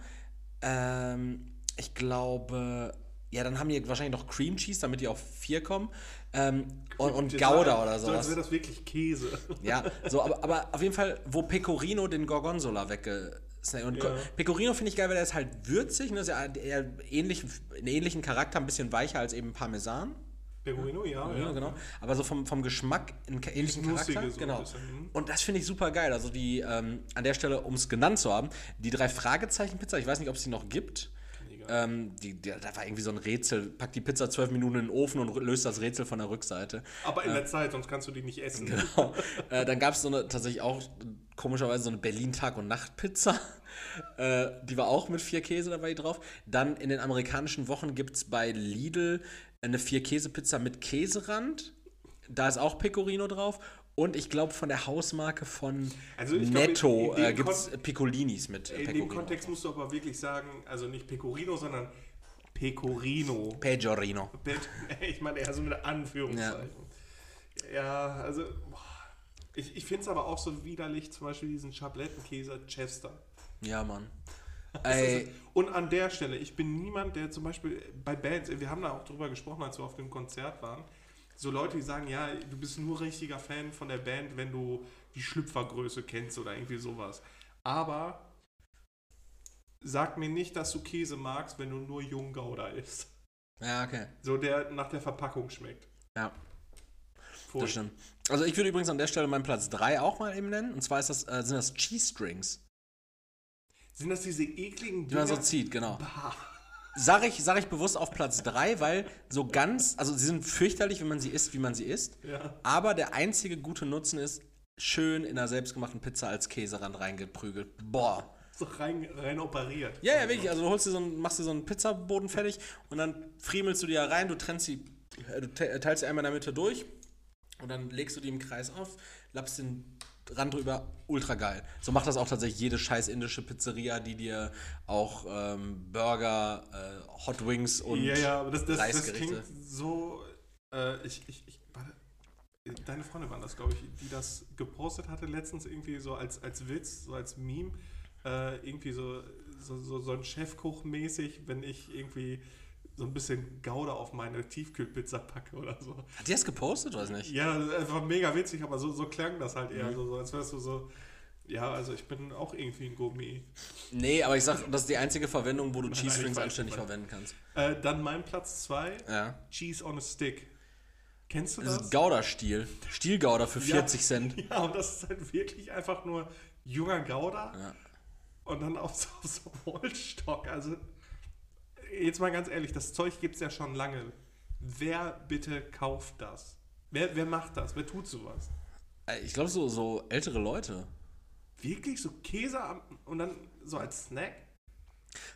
ähm, ich glaube, ja, dann haben die wahrscheinlich noch Cream Cheese, damit die auf vier kommen. Ähm, und, und Gouda oder So, sowas. wäre das wirklich Käse. Ja, so, aber, aber auf jeden Fall, wo Pecorino den Gorgonzola wegge. Und Ja. Pecorino finde ich geil, weil der ist halt würzig, ne? ist ja eher ähnlich, einen ähnlichen Charakter, ein bisschen weicher als eben Parmesan. Pecorino, ja. Ja, genau. Aber so vom, vom Geschmack einen ähnlichen Charakter. so ein genau. mhm. Und das finde ich super geil. Also die, ähm, an der Stelle, um es genannt zu haben, die drei Fragezeichen-Pizza, ich weiß nicht, ob es die noch gibt. Ähm, die, die, da war irgendwie so ein Rätsel. Pack die Pizza zwölf Minuten in den Ofen und löst das Rätsel von der Rückseite. Aber in der Zeit, sonst kannst du die nicht essen. Genau. äh, dann gab es so eine, tatsächlich auch komischerweise so eine Berlin-Tag- und Nacht-Pizza. Äh, die war auch mit vier Käse dabei drauf. Dann in den amerikanischen Wochen gibt es bei Lidl eine Vier-Käse-Pizza mit Käserand. Da ist auch Pecorino drauf. Und ich glaube, von der Hausmarke von Also Netto dem äh, gibt es Picolinis mit äh, In dem Pecorino. Kontext musst du aber wirklich sagen, also nicht Pecorino, sondern Pecorino. Peggiorino. Ich meine eher so mit Anführungszeichen. Ja, also boah. ich, ich finde es aber auch so widerlich, zum Beispiel diesen Schablettenkäse Chester. Ja, Mann. Ist- Und an der Stelle, ich bin niemand, der zum Beispiel bei Bands, wir haben da auch drüber gesprochen, als wir auf dem Konzert waren, so Leute, die sagen, ja, du bist nur richtiger Fan von der Band, wenn du die Schlüpfergröße kennst oder irgendwie sowas. Aber sag mir nicht, dass du Käse magst, wenn du nur Junggouda isst. ja, okay. So der nach der Verpackung schmeckt. Ja. Voll. Das stimmt. Also ich würde übrigens an der Stelle meinen Platz 3 auch mal eben nennen. Und zwar ist das, äh, sind das Cheese Strings, Sind das diese ekligen die man so Dinger? zieht, genau. Bah. Sag ich, sag ich bewusst auf Platz 3, weil so ganz, also sie sind fürchterlich, wenn man sie isst, wie man sie isst. Ja. Aber der einzige gute Nutzen ist, schön in einer selbstgemachten Pizza als Käserand reingeprügelt. Boah. So rein, rein operiert. Ja, ja, wirklich. Also du holst dir so einen, machst dir so einen Pizzaboden fertig und dann friemelst du die da rein, du trennst sie, äh, du te- teilst sie einmal in der Mitte durch und dann legst du die im Kreis auf, lappst den Rand drüber, ultra geil. So macht das auch tatsächlich jede scheiß indische Pizzeria, die dir auch ähm, Burger, äh, Hot Wings und ja, ja, aber das, das, das klingt so. Äh, ich, ich, ich, warte, deine Freundin war das, glaube ich, die das gepostet hatte letztens irgendwie so als, als Witz, so als Meme. Äh, irgendwie so, so, so, so ein Chefkoch-mäßig, wenn ich irgendwie so ein bisschen Gouda auf meine Tiefkühlpizza packe oder so. Hat die das gepostet, weiß nicht? Ja, das war mega witzig, aber so, so klang das halt Mhm. eher so, so, als wärst du so. Ja, also ich bin auch irgendwie ein Gourmet. Nee, aber ich sag, das ist die einzige Verwendung, wo du Cheese nein, Strings anständig verwenden kannst. Äh, dann mein Platz 2, Ja. Cheese on a Stick. Kennst du Das das? ist Gouda-Stil. Stiel-Gouda für 40 Cent. Ja, und das ist halt wirklich einfach nur junger Gouda Ja. und dann auf so, auf so Holzstock. Also, jetzt mal ganz ehrlich, das Zeug gibt es ja schon lange. Wer bitte kauft das? Wer, wer macht das? Wer tut sowas? Äh, Ich glaube, so, so ältere Leute. Wirklich so Käse und dann so als Snack?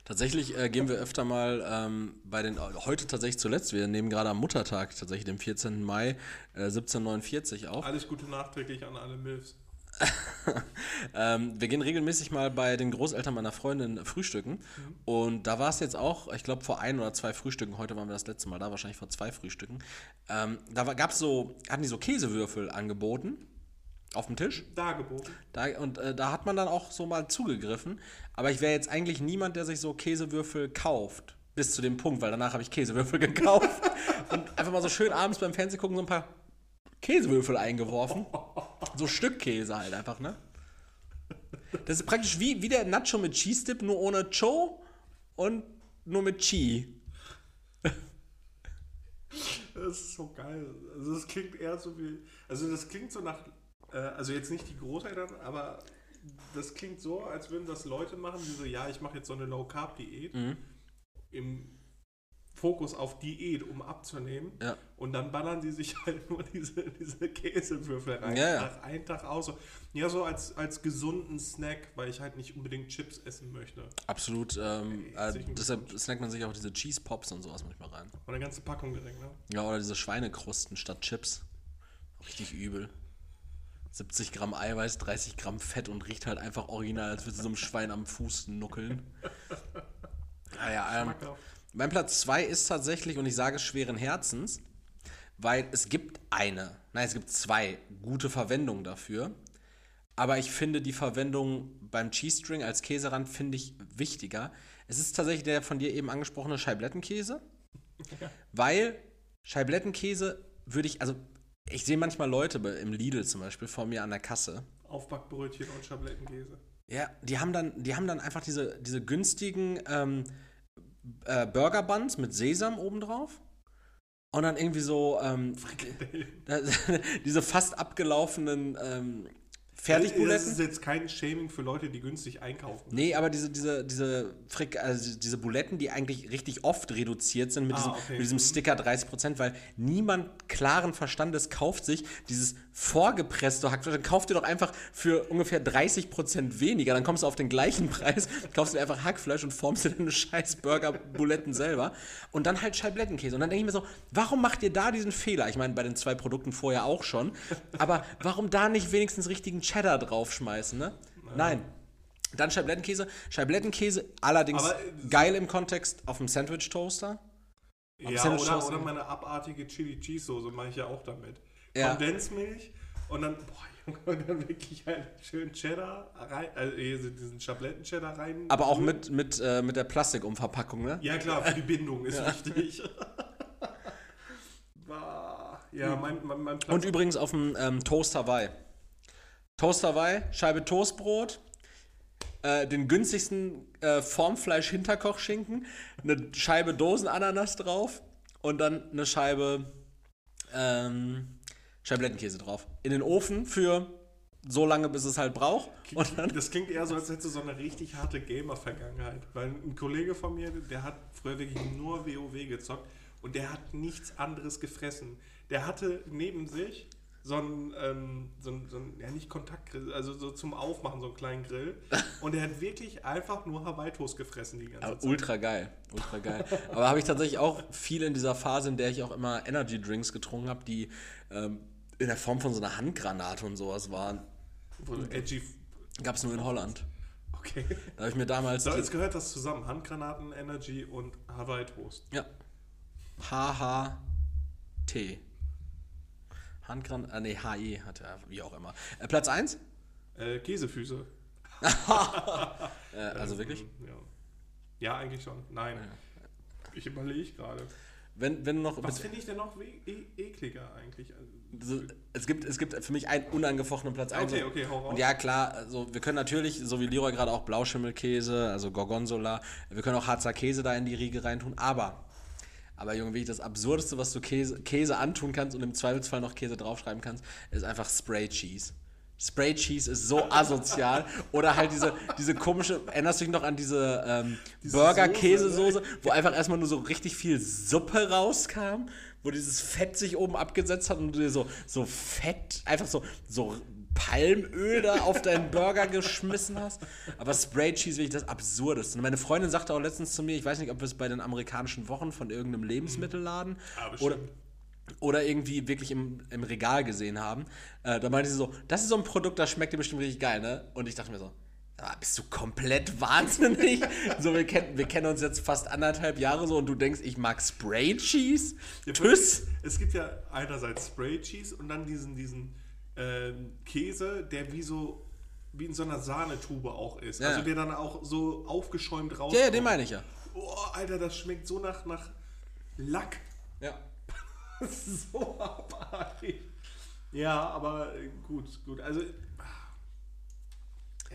Tatsächlich äh, gehen wir öfter mal ähm, bei den, heute tatsächlich zuletzt, wir nehmen gerade am Muttertag, tatsächlich dem 14. Mai äh, 1749 auf. Alles Gute nachträglich an alle Milfs. ähm, wir gehen regelmäßig mal bei den Großeltern meiner Freundin frühstücken. Und da war es jetzt auch, ich glaube, vor ein oder zwei Frühstücken, heute waren wir das letzte Mal da, wahrscheinlich vor zwei Frühstücken. Ähm, da gab es so, hatten die so Käsewürfel angeboten auf dem Tisch. Dargeboten. Da, und äh, da hat man dann auch so mal zugegriffen. Aber ich wäre jetzt eigentlich niemand, der sich so Käsewürfel kauft. Bis zu dem Punkt, weil danach habe ich Käsewürfel gekauft. und einfach mal so schön abends beim Fernsehen gucken, so ein paar Käsewürfel eingeworfen. So Stückkäse halt einfach, ne? Das ist praktisch wie, wie der Nacho mit Cheese Dip, nur ohne Cho und nur mit Chi. Das ist so geil. Also das klingt eher so wie. Also das klingt so nach. Äh, also jetzt nicht die Großeltern, aber das klingt so, als würden das Leute machen, die so, ja, ich mache jetzt so eine Low Carb Diät Mhm. im Fokus auf Diät, um abzunehmen. Ja. Und dann ballern die sich halt nur diese, diese Käsewürfel rein. Ja, ja. Nach einem Tag aus. So. Ja, so als, als gesunden Snack, weil ich halt nicht unbedingt Chips essen möchte. Absolut. Ähm, äh, deshalb snackt man sich auch diese Cheese Pops und sowas manchmal rein. Und eine ganze Packung direkt, ne? Ja, oder diese Schweinekrusten statt Chips. Richtig übel. 70 Gramm Eiweiß, 30 Gramm Fett und riecht halt einfach original, als würde so einem Schwein am Fuß nuckeln. Naja, ähm. Mein Platz 2 ist tatsächlich, und ich sage es schweren Herzens, weil es gibt eine, nein, es gibt zwei gute Verwendungen dafür. Aber ich finde die Verwendung beim Cheese String als Käserand finde ich wichtiger. Es ist tatsächlich der von dir eben angesprochene Scheiblettenkäse. Weil Scheiblettenkäse würde ich, also ich sehe manchmal Leute im Lidl zum Beispiel vor mir an der Kasse. Aufbackbrötchen und Schablettenkäse. Ja, die haben dann, die haben dann einfach diese, diese günstigen ähm, äh, Burger Buns mit Sesam obendrauf. Und dann irgendwie so ähm, diese fast abgelaufenen ähm, Das Fertigbuletten. ist jetzt kein Shaming für Leute, die günstig einkaufen. Nee, aber diese, diese, diese, Frik also diese Buletten, die eigentlich richtig oft reduziert sind mit, Ah, diesem, okay. mit diesem Sticker 30%, weil niemand klaren Verstandes kauft sich dieses vorgepresste Hackfleisch. Dann kauft ihr doch einfach für ungefähr 30% weniger. Dann kommst du auf den gleichen Preis, kaufst dir einfach Hackfleisch und formst dir deine scheiß Burger-Buletten selber. Und dann halt Scheiblettenkäse. Und dann denke ich mir so, warum macht ihr da diesen Fehler? Ich meine, bei den zwei Produkten vorher auch schon. Aber warum da nicht wenigstens richtigen Cheddar draufschmeißen, ne? Nein. Dann Scheiblettenkäse. Scheiblettenkäse allerdings Aber, äh, geil im Kontext auf dem Sandwich-Toaster. Ja, Sandwich oder, oder meine abartige Chili Cheese Soße mache ich ja auch damit. Ja. Kondensmilch und dann, boah, Junge, und dann wirklich halt schön Cheddar rein, also hier diesen Schabletten-Cheddar rein. Aber auch mit, mit, äh, mit der Plastikumverpackung, ne? Ja, klar, für die Bindung ist wichtig. Ja, mein, mein, mein. Und übrigens auf dem ähm, Toast Hawaii. Toast Hawaii, Scheibe Toastbrot, äh, den günstigsten äh, Formfleisch-Hinterkochschinken, eine Scheibe Dosenananas drauf und dann eine Scheibe ähm, Scheiblettenkäse drauf. In den Ofen für so lange, bis es halt braucht. Das klingt eher so, als hättest du so eine richtig harte Gamer-Vergangenheit. Weil ein Kollege von mir, der hat früher wirklich nur WoW gezockt und der hat nichts anderes gefressen. Der hatte neben sich so einen, ähm, so einen, so einen ja nicht Kontaktgrill, also so zum Aufmachen so einen kleinen Grill. Und der hat wirklich einfach nur Hawaii-Toast gefressen die ganze Aber Zeit. ultra geil, ultra geil. Aber habe ich tatsächlich auch viel in dieser Phase, in der ich auch immer Energy Drinks getrunken habe, die ähm, in der Form von so einer Handgranate und sowas waren. Edgy. Gab es nur in Holland. Okay. Da habe ich mir damals. So, jetzt gehört das zusammen. Handgranaten, Energy und Hawaii-Toast. ja. HHT. Handgranate. Äh, nee, HI hat er, wie auch immer. Äh, Platz 1? Äh, Käsefüße. Äh, also wirklich? Ja. ja, eigentlich schon. Nein. Ich überlege gerade. Wenn, wenn noch. Was finde ich denn noch e ekliger eigentlich? Also, So, es, gibt, es gibt für mich einen unangefochtenen Platz 1. Okay, okay, hau raus. Und ja, klar, also wir können natürlich, so wie Leroy gerade auch Blauschimmelkäse, also Gorgonzola, wir können auch Harzer Käse da in die Riege reintun, aber, aber Junge, wirklich das Absurdeste, was du Käse, Käse antun kannst und im Zweifelsfall noch Käse draufschreiben kannst, ist einfach Spray Cheese. Spray Cheese ist so asozial. Oder halt diese, diese komische, erinnerst du dich noch an diese, ähm, Diese Burger-Käsesoße, wo einfach erstmal nur so richtig viel Suppe rauskam, wo dieses Fett sich oben abgesetzt hat und du dir so, so Fett, einfach so, so Palmöl da auf deinen Burger geschmissen hast. Aber Spray Cheese wirklich das Absurdeste. Und meine Freundin sagte auch letztens zu mir, ich weiß nicht, ob wir es bei den amerikanischen Wochen von irgendeinem Lebensmittelladen Ah, bestimmt. oder oder irgendwie wirklich im, im Regal gesehen haben. Äh, da meinte sie so, das ist so ein Produkt, das schmeckt dir bestimmt richtig geil, ne? Und ich dachte mir so, ah, bist du komplett wahnsinnig? so, wir, kennen, wir kennen uns jetzt fast anderthalb Jahre so und du denkst, ich mag Spray Cheese? Ja, Tschüss! Es gibt ja einerseits Spray Cheese und dann diesen, diesen äh, Käse, der wie so wie in so einer Sahnetube auch ist. Ja. Also der dann auch so aufgeschäumt rauskommt. Ja, ja, den meine ich ja. Oh, Alter, das schmeckt so nach, nach Lack. Ja. so abartig. Ja, aber äh, gut, gut. Also. jetzt-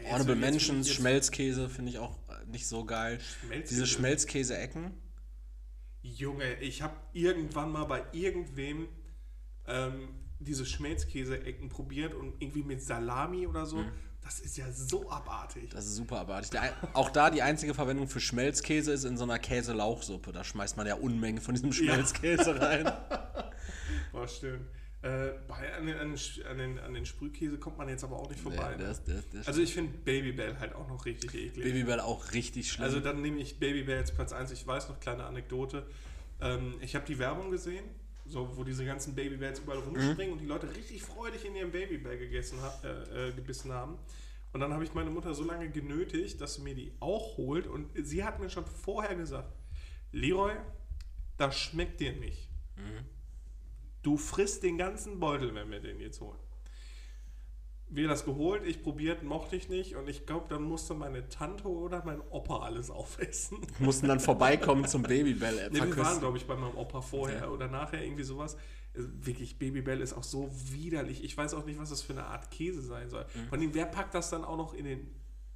Honorable jetzt- Mentions, jetzt- Schmelzkäse finde ich auch äh, nicht so geil. Schmelzkäse? Diese Schmelzkäse-Ecken. Junge, ich habe irgendwann mal bei irgendwem ähm, diese Schmelzkäse-Ecken probiert und irgendwie mit Salami oder so. Das ist ja so abartig. Das ist super abartig. Der, auch da die einzige Verwendung für Schmelzkäse ist in so einer Käselauchsuppe. Da schmeißt man ja Unmengen von diesem Schmelzkäse rein. War schön. Äh, bei, an, den, an, den, an, den, Sprühkäse kommt man jetzt aber auch nicht vorbei. Nee, ne? das- das- das- also ich finde Babybell halt auch noch richtig eklig. Babybell auch richtig schlimm. Also dann nehme ich Babybell als Platz 1. Ich weiß noch, kleine Anekdote. Ähm, ich habe die Werbung gesehen, so, wo diese ganzen Babybells überall rumspringen und die Leute richtig freudig in ihrem Babybell gegessen, äh, äh, gebissen haben. Und dann habe ich meine Mutter so lange genötigt, dass sie mir die auch holt. Und sie hat mir schon vorher gesagt, Leroy, das schmeckt dir nicht. Du frisst den ganzen Beutel, wenn wir den jetzt holen. Wir das geholt, ich probiert, mochte ich nicht und ich glaube, dann musste meine Tante oder mein Opa alles aufessen. mussten dann vorbeikommen zum Babybell äh, Nee, wir waren, glaube ich, bei meinem Opa vorher Ja. oder nachher irgendwie sowas. Also Wirklich, Babybell ist auch so widerlich. Ich weiß auch nicht, was das für eine Art Käse sein soll. Mhm. Von dem, wer packt das dann auch noch in den,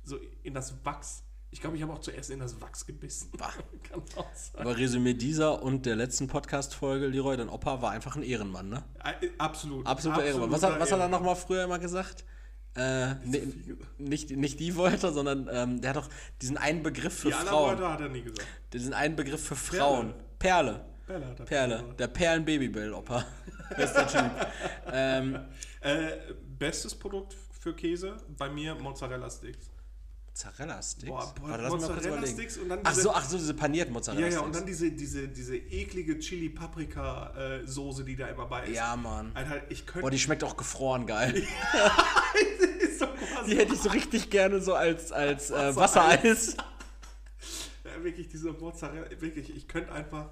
so in das Wachs? Ich glaube, ich habe auch zuerst in das Wachs gebissen. Kann auch sein. Aber Resümee dieser und der letzten Podcast-Folge, Leroy, dein Opa war einfach ein Ehrenmann, ne? Äh, Absolut. Absoluter Ehrenmann. Was hat, was hat er nochmal früher immer gesagt? Äh, ne, nicht, nicht die Wörter, sondern ähm, der hat doch diesen einen Begriff für Die Frauen. Wörter hat er nie gesagt. Diesen einen Begriff für Frauen. Perle. Perle hat er Perle. gesagt. Der Perlen-Babybell-Opa. Bester Typ. ähm, Äh, bestes Produkt für Käse? Bei mir Mozzarella-Sticks. Mozzarella-Sticks? Boah, boah, Warte, Mozzarella-Sticks und dann Ach diese- so, ach so, diese panierten Ja, Mozzarella-Sticks. ja, und dann diese, diese, diese eklige Chili-Paprika-Soße, die da immer bei ist. Ja, Mann. Alter, ich könnte. Boah, die schmeckt auch gefroren geil. ist so Die hätte ich so richtig gerne so als, als äh, Wassereis. Wassereis. Ja, wirklich, diese Mozzarella. Wirklich, ich könnte einfach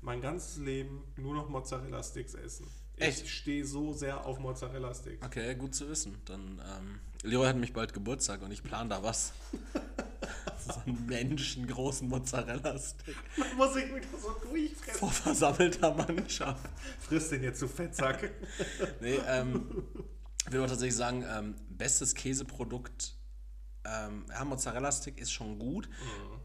mein ganzes Leben nur noch Mozzarella-Sticks essen. Echt? Ich stehe so sehr auf Mozzarella-Sticks. Okay, gut zu wissen. Dann, ähm, Leroy hat nämlich bald Geburtstag und ich plane da was. so einen menschengroßen Mozzarella-Stick muss ich mich da so durchfressen. vor versammelter Mannschaft. Friss den jetzt, du Fettsack. Nee, ähm, ich will auch tatsächlich sagen, ähm, bestes Käseprodukt, ähm, ja, Mozzarella-Stick ist schon gut,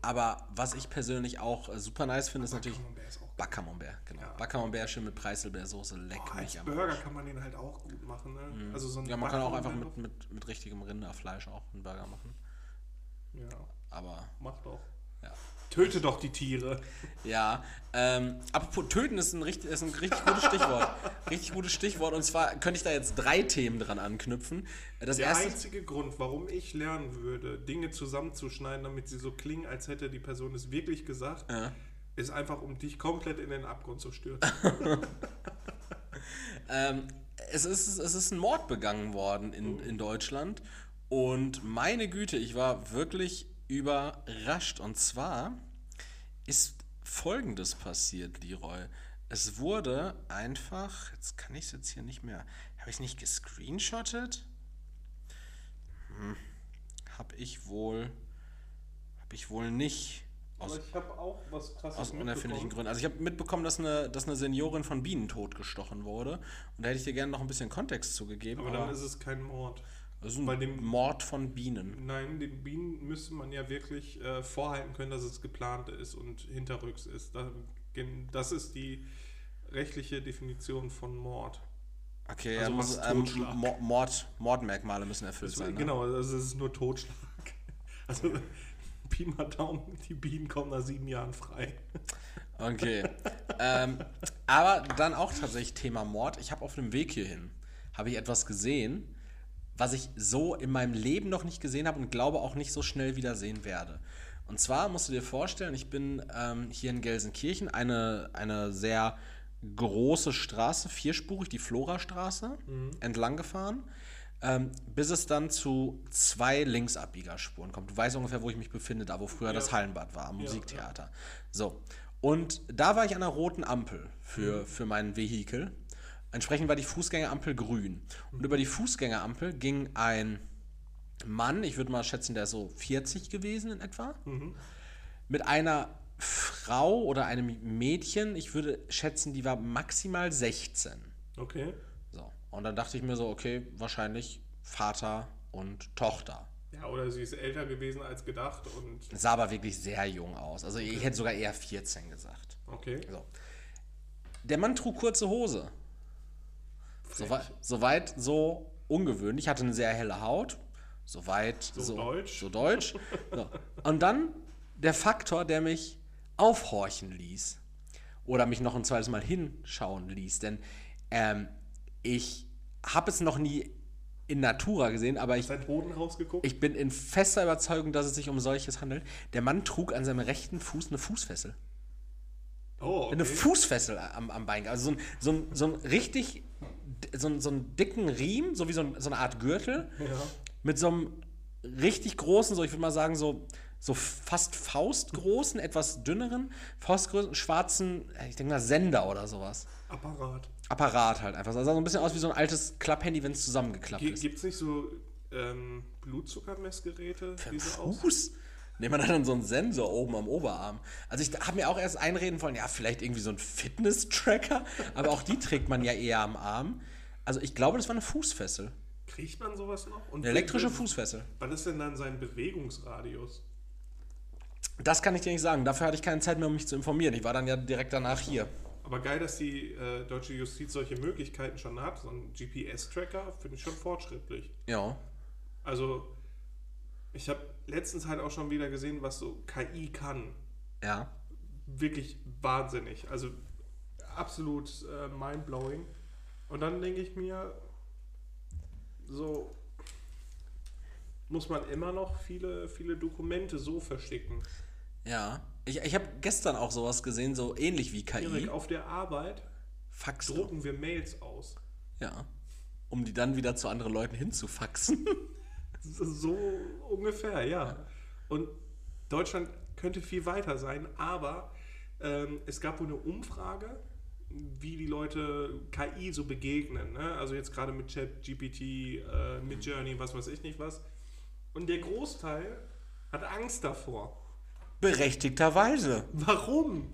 aber was ich persönlich auch äh, super nice finde, ist natürlich Camembert ist auch. Backcamembert, genau. Ja. Backcamembert schön mit Preiselbeersoße, leck Oh, mich als am Burger kann man den halt auch gut machen. Ne? Also so ein Mhm. Ja, man kann auch einfach mit, mit, mit richtigem Rinderfleisch auch einen Burger machen. Ja, Aber mach doch. ja. Töte doch die Tiere. Ja, ähm, apropos töten ist ein, richtig, ist ein richtig gutes Stichwort. richtig gutes Stichwort. Und zwar könnte ich da jetzt drei Themen dran anknüpfen. Das Der erste. einzige Grund, warum ich lernen würde, Dinge zusammenzuschneiden, damit sie so klingen, als hätte die Person es wirklich gesagt, Ja. Ist einfach, um dich komplett in den Abgrund zu stürzen. Ähm, es, ist, es ist ein Mord begangen worden in, in Deutschland. Und meine Güte, ich war wirklich überrascht. Und zwar ist Folgendes passiert, Leroy. Es wurde einfach, jetzt kann ich es jetzt hier nicht mehr, habe ich es nicht gescreenshottet? Hm, habe ich wohl, habe ich wohl nicht. Aus, ich habe auch was krasses aus unerfindlichen Gründen. Also ich habe mitbekommen, dass eine, dass eine Seniorin von Bienen totgestochen wurde. Und da hätte ich dir gerne noch ein bisschen Kontext zugegeben. Aber dann ist es kein Mord. das ist ein bei dem- Mord von Bienen. Nein, den Bienen müsste man ja wirklich äh, vorhalten können, dass es geplant ist und hinterrücks ist. Das ist die rechtliche Definition von Mord. Okay, Also ja, muss, ähm, Mord, Mordmerkmale müssen erfüllt Das, sein. Ne? Genau, also es ist nur Totschlag. Also Pi mal Daumen, die Bienen kommen nach sieben Jahren frei. Okay. ähm, aber dann auch tatsächlich Thema Mord. Ich habe auf dem Weg hierhin, habe ich etwas gesehen, was ich so in meinem Leben noch nicht gesehen habe und glaube auch nicht so schnell wieder sehen werde. Und zwar musst du dir vorstellen, ich bin ähm, hier in Gelsenkirchen, eine, eine sehr große Straße, vierspurig, die Florastraße, entlang gefahren, ähm, bis es dann zu zwei Linksabbiegerspuren kommt. Du weißt ungefähr, wo ich mich befinde, da wo früher das Hallenbad war, am Musiktheater. So. Und da war ich an einer roten Ampel für, für mein Vehikel. Entsprechend war die Fußgängerampel grün. Und über die Fußgängerampel ging ein Mann, ich würde mal schätzen, der ist so 40 gewesen in etwa, mit einer Frau oder einem Mädchen, ich würde schätzen, die war maximal 16. Okay. So. Und dann dachte ich mir so, okay, wahrscheinlich Vater und Tochter. Ja, oder sie ist älter gewesen als gedacht und. Sah aber wirklich sehr jung aus. Also ich hätte sogar eher 14 gesagt. Okay. So. Der Mann trug kurze Hose. Soweit, soweit so ungewöhnlich, hatte eine sehr helle Haut. Soweit so, deutsch. So deutsch. So. Und dann der Faktor, der mich aufhorchen ließ. Oder mich noch ein zweites Mal hinschauen ließ. Denn ähm, ich habe es noch nie in Natura gesehen, aber ich, Sein rausgeguckt? ich bin in fester Überzeugung, dass es sich um solches handelt. Der Mann trug an seinem rechten Fuß eine Fußfessel. oh, okay. Eine Fußfessel am, am Bein. Also so ein, so ein, so ein richtig, so, ein, so einen dicken Riemen, so wie so, ein, so eine Art Gürtel, Ja. mit so einem richtig großen, so ich würde mal sagen, so, so fast faustgroßen, etwas dünneren, faustgroßen, schwarzen, äh, ich denke mal Sender oder sowas. Apparat. Apparat halt einfach. Das sah so ein bisschen aus wie so ein altes Klapphandy, wenn es zusammengeklappt ist. Gibt es nicht so ähm, Blutzuckermessgeräte, die so aus? Fuß? Nee, man hat dann so einen Sensor oben am Oberarm. Also ich habe mir auch erst einreden wollen, ja, vielleicht irgendwie so ein Fitness-Tracker, aber auch die trägt man ja eher am Arm. Also ich glaube, das war eine Fußfessel. Kriegt man sowas noch? Und Eine elektrische wie- Fußfessel. Was ist denn dann sein Bewegungsradius? Das kann ich dir nicht sagen. Dafür hatte ich keine Zeit mehr, um mich zu informieren. Ich war dann ja direkt danach hier. Aber geil, dass die äh, deutsche Justiz solche Möglichkeiten schon hat. So ein GPS-Tracker finde ich schon fortschrittlich. Ja. Also, ich habe letztens halt auch schon wieder gesehen, was so KI kann. Ja. Wirklich wahnsinnig. Also, absolut äh, mindblowing. Und dann denke ich mir, so muss man immer noch viele, viele Dokumente so verschicken. Ja. Ich, ich habe gestern auch sowas gesehen, so ähnlich wie KI. Erik, auf der Arbeit Fax drucken wir Mails aus. Ja. Um die dann wieder zu anderen Leuten hinzufaxen. So ungefähr, ja. Und Deutschland könnte viel weiter sein, aber ähm, es gab wohl eine Umfrage, wie die Leute KI so begegnen. Ne? Also jetzt gerade mit ChatGPT, äh, mit Journey, was weiß ich nicht was. Und der Großteil hat Angst davor. Berechtigterweise. Warum?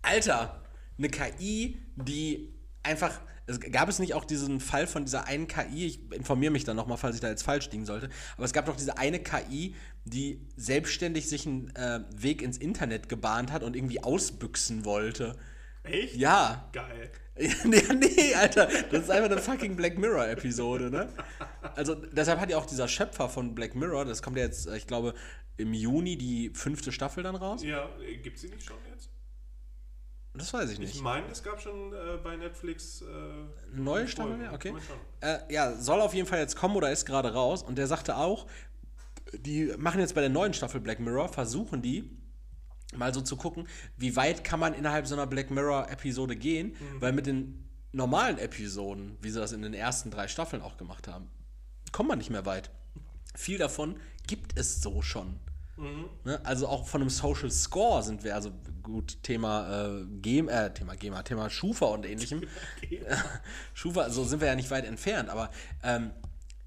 Alter, eine KI, die einfach. Es gab es nicht auch diesen Fall von dieser einen KI, ich informiere mich dann nochmal, falls ich da jetzt falsch liegen sollte, aber es gab doch diese eine KI, die selbstständig sich einen äh, Weg ins Internet gebahnt hat und irgendwie ausbüchsen wollte. Echt? Ja. Geil. nee, nee, Alter, das ist einfach eine fucking Black Mirror-Episode, ne? Also, deshalb hat ja auch dieser Schöpfer von Black Mirror, das kommt ja jetzt, äh, ich glaube, im Juni die fünfte Staffel dann raus. Ja, gibt sie nicht schon jetzt? Das weiß ich nicht. Ich meine, es gab schon äh, bei Netflix. Äh, neue Staffel mehr? Okay. Äh, ja, soll auf jeden Fall jetzt kommen oder ist gerade raus. Und der sagte auch, die machen jetzt bei der neuen Staffel Black Mirror, versuchen die mal so zu gucken, wie weit kann man innerhalb so einer Black Mirror-Episode gehen, weil mit den normalen Episoden, wie sie das in den ersten drei Staffeln auch gemacht haben, kommt man nicht mehr weit. Viel davon gibt es so schon. Ne? Also auch von einem Social Score sind wir, also gut, Thema äh, Game, äh, Thema GEMA, Thema Schufa und ähnlichem. Schufa, so sind wir ja nicht weit entfernt, aber ähm,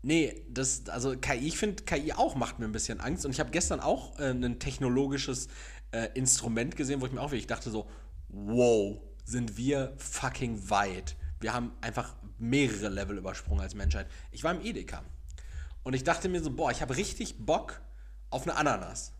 nee, das, also KI, ich finde, KI auch macht mir ein bisschen Angst und ich habe gestern auch äh, ein technologisches äh, Instrument gesehen, wo ich mir auch wirklich dachte so, wow, sind wir fucking weit. Wir haben einfach mehrere Level übersprungen als Menschheit. Ich war im Edeka und ich dachte mir so, boah, ich habe richtig Bock auf eine Ananas.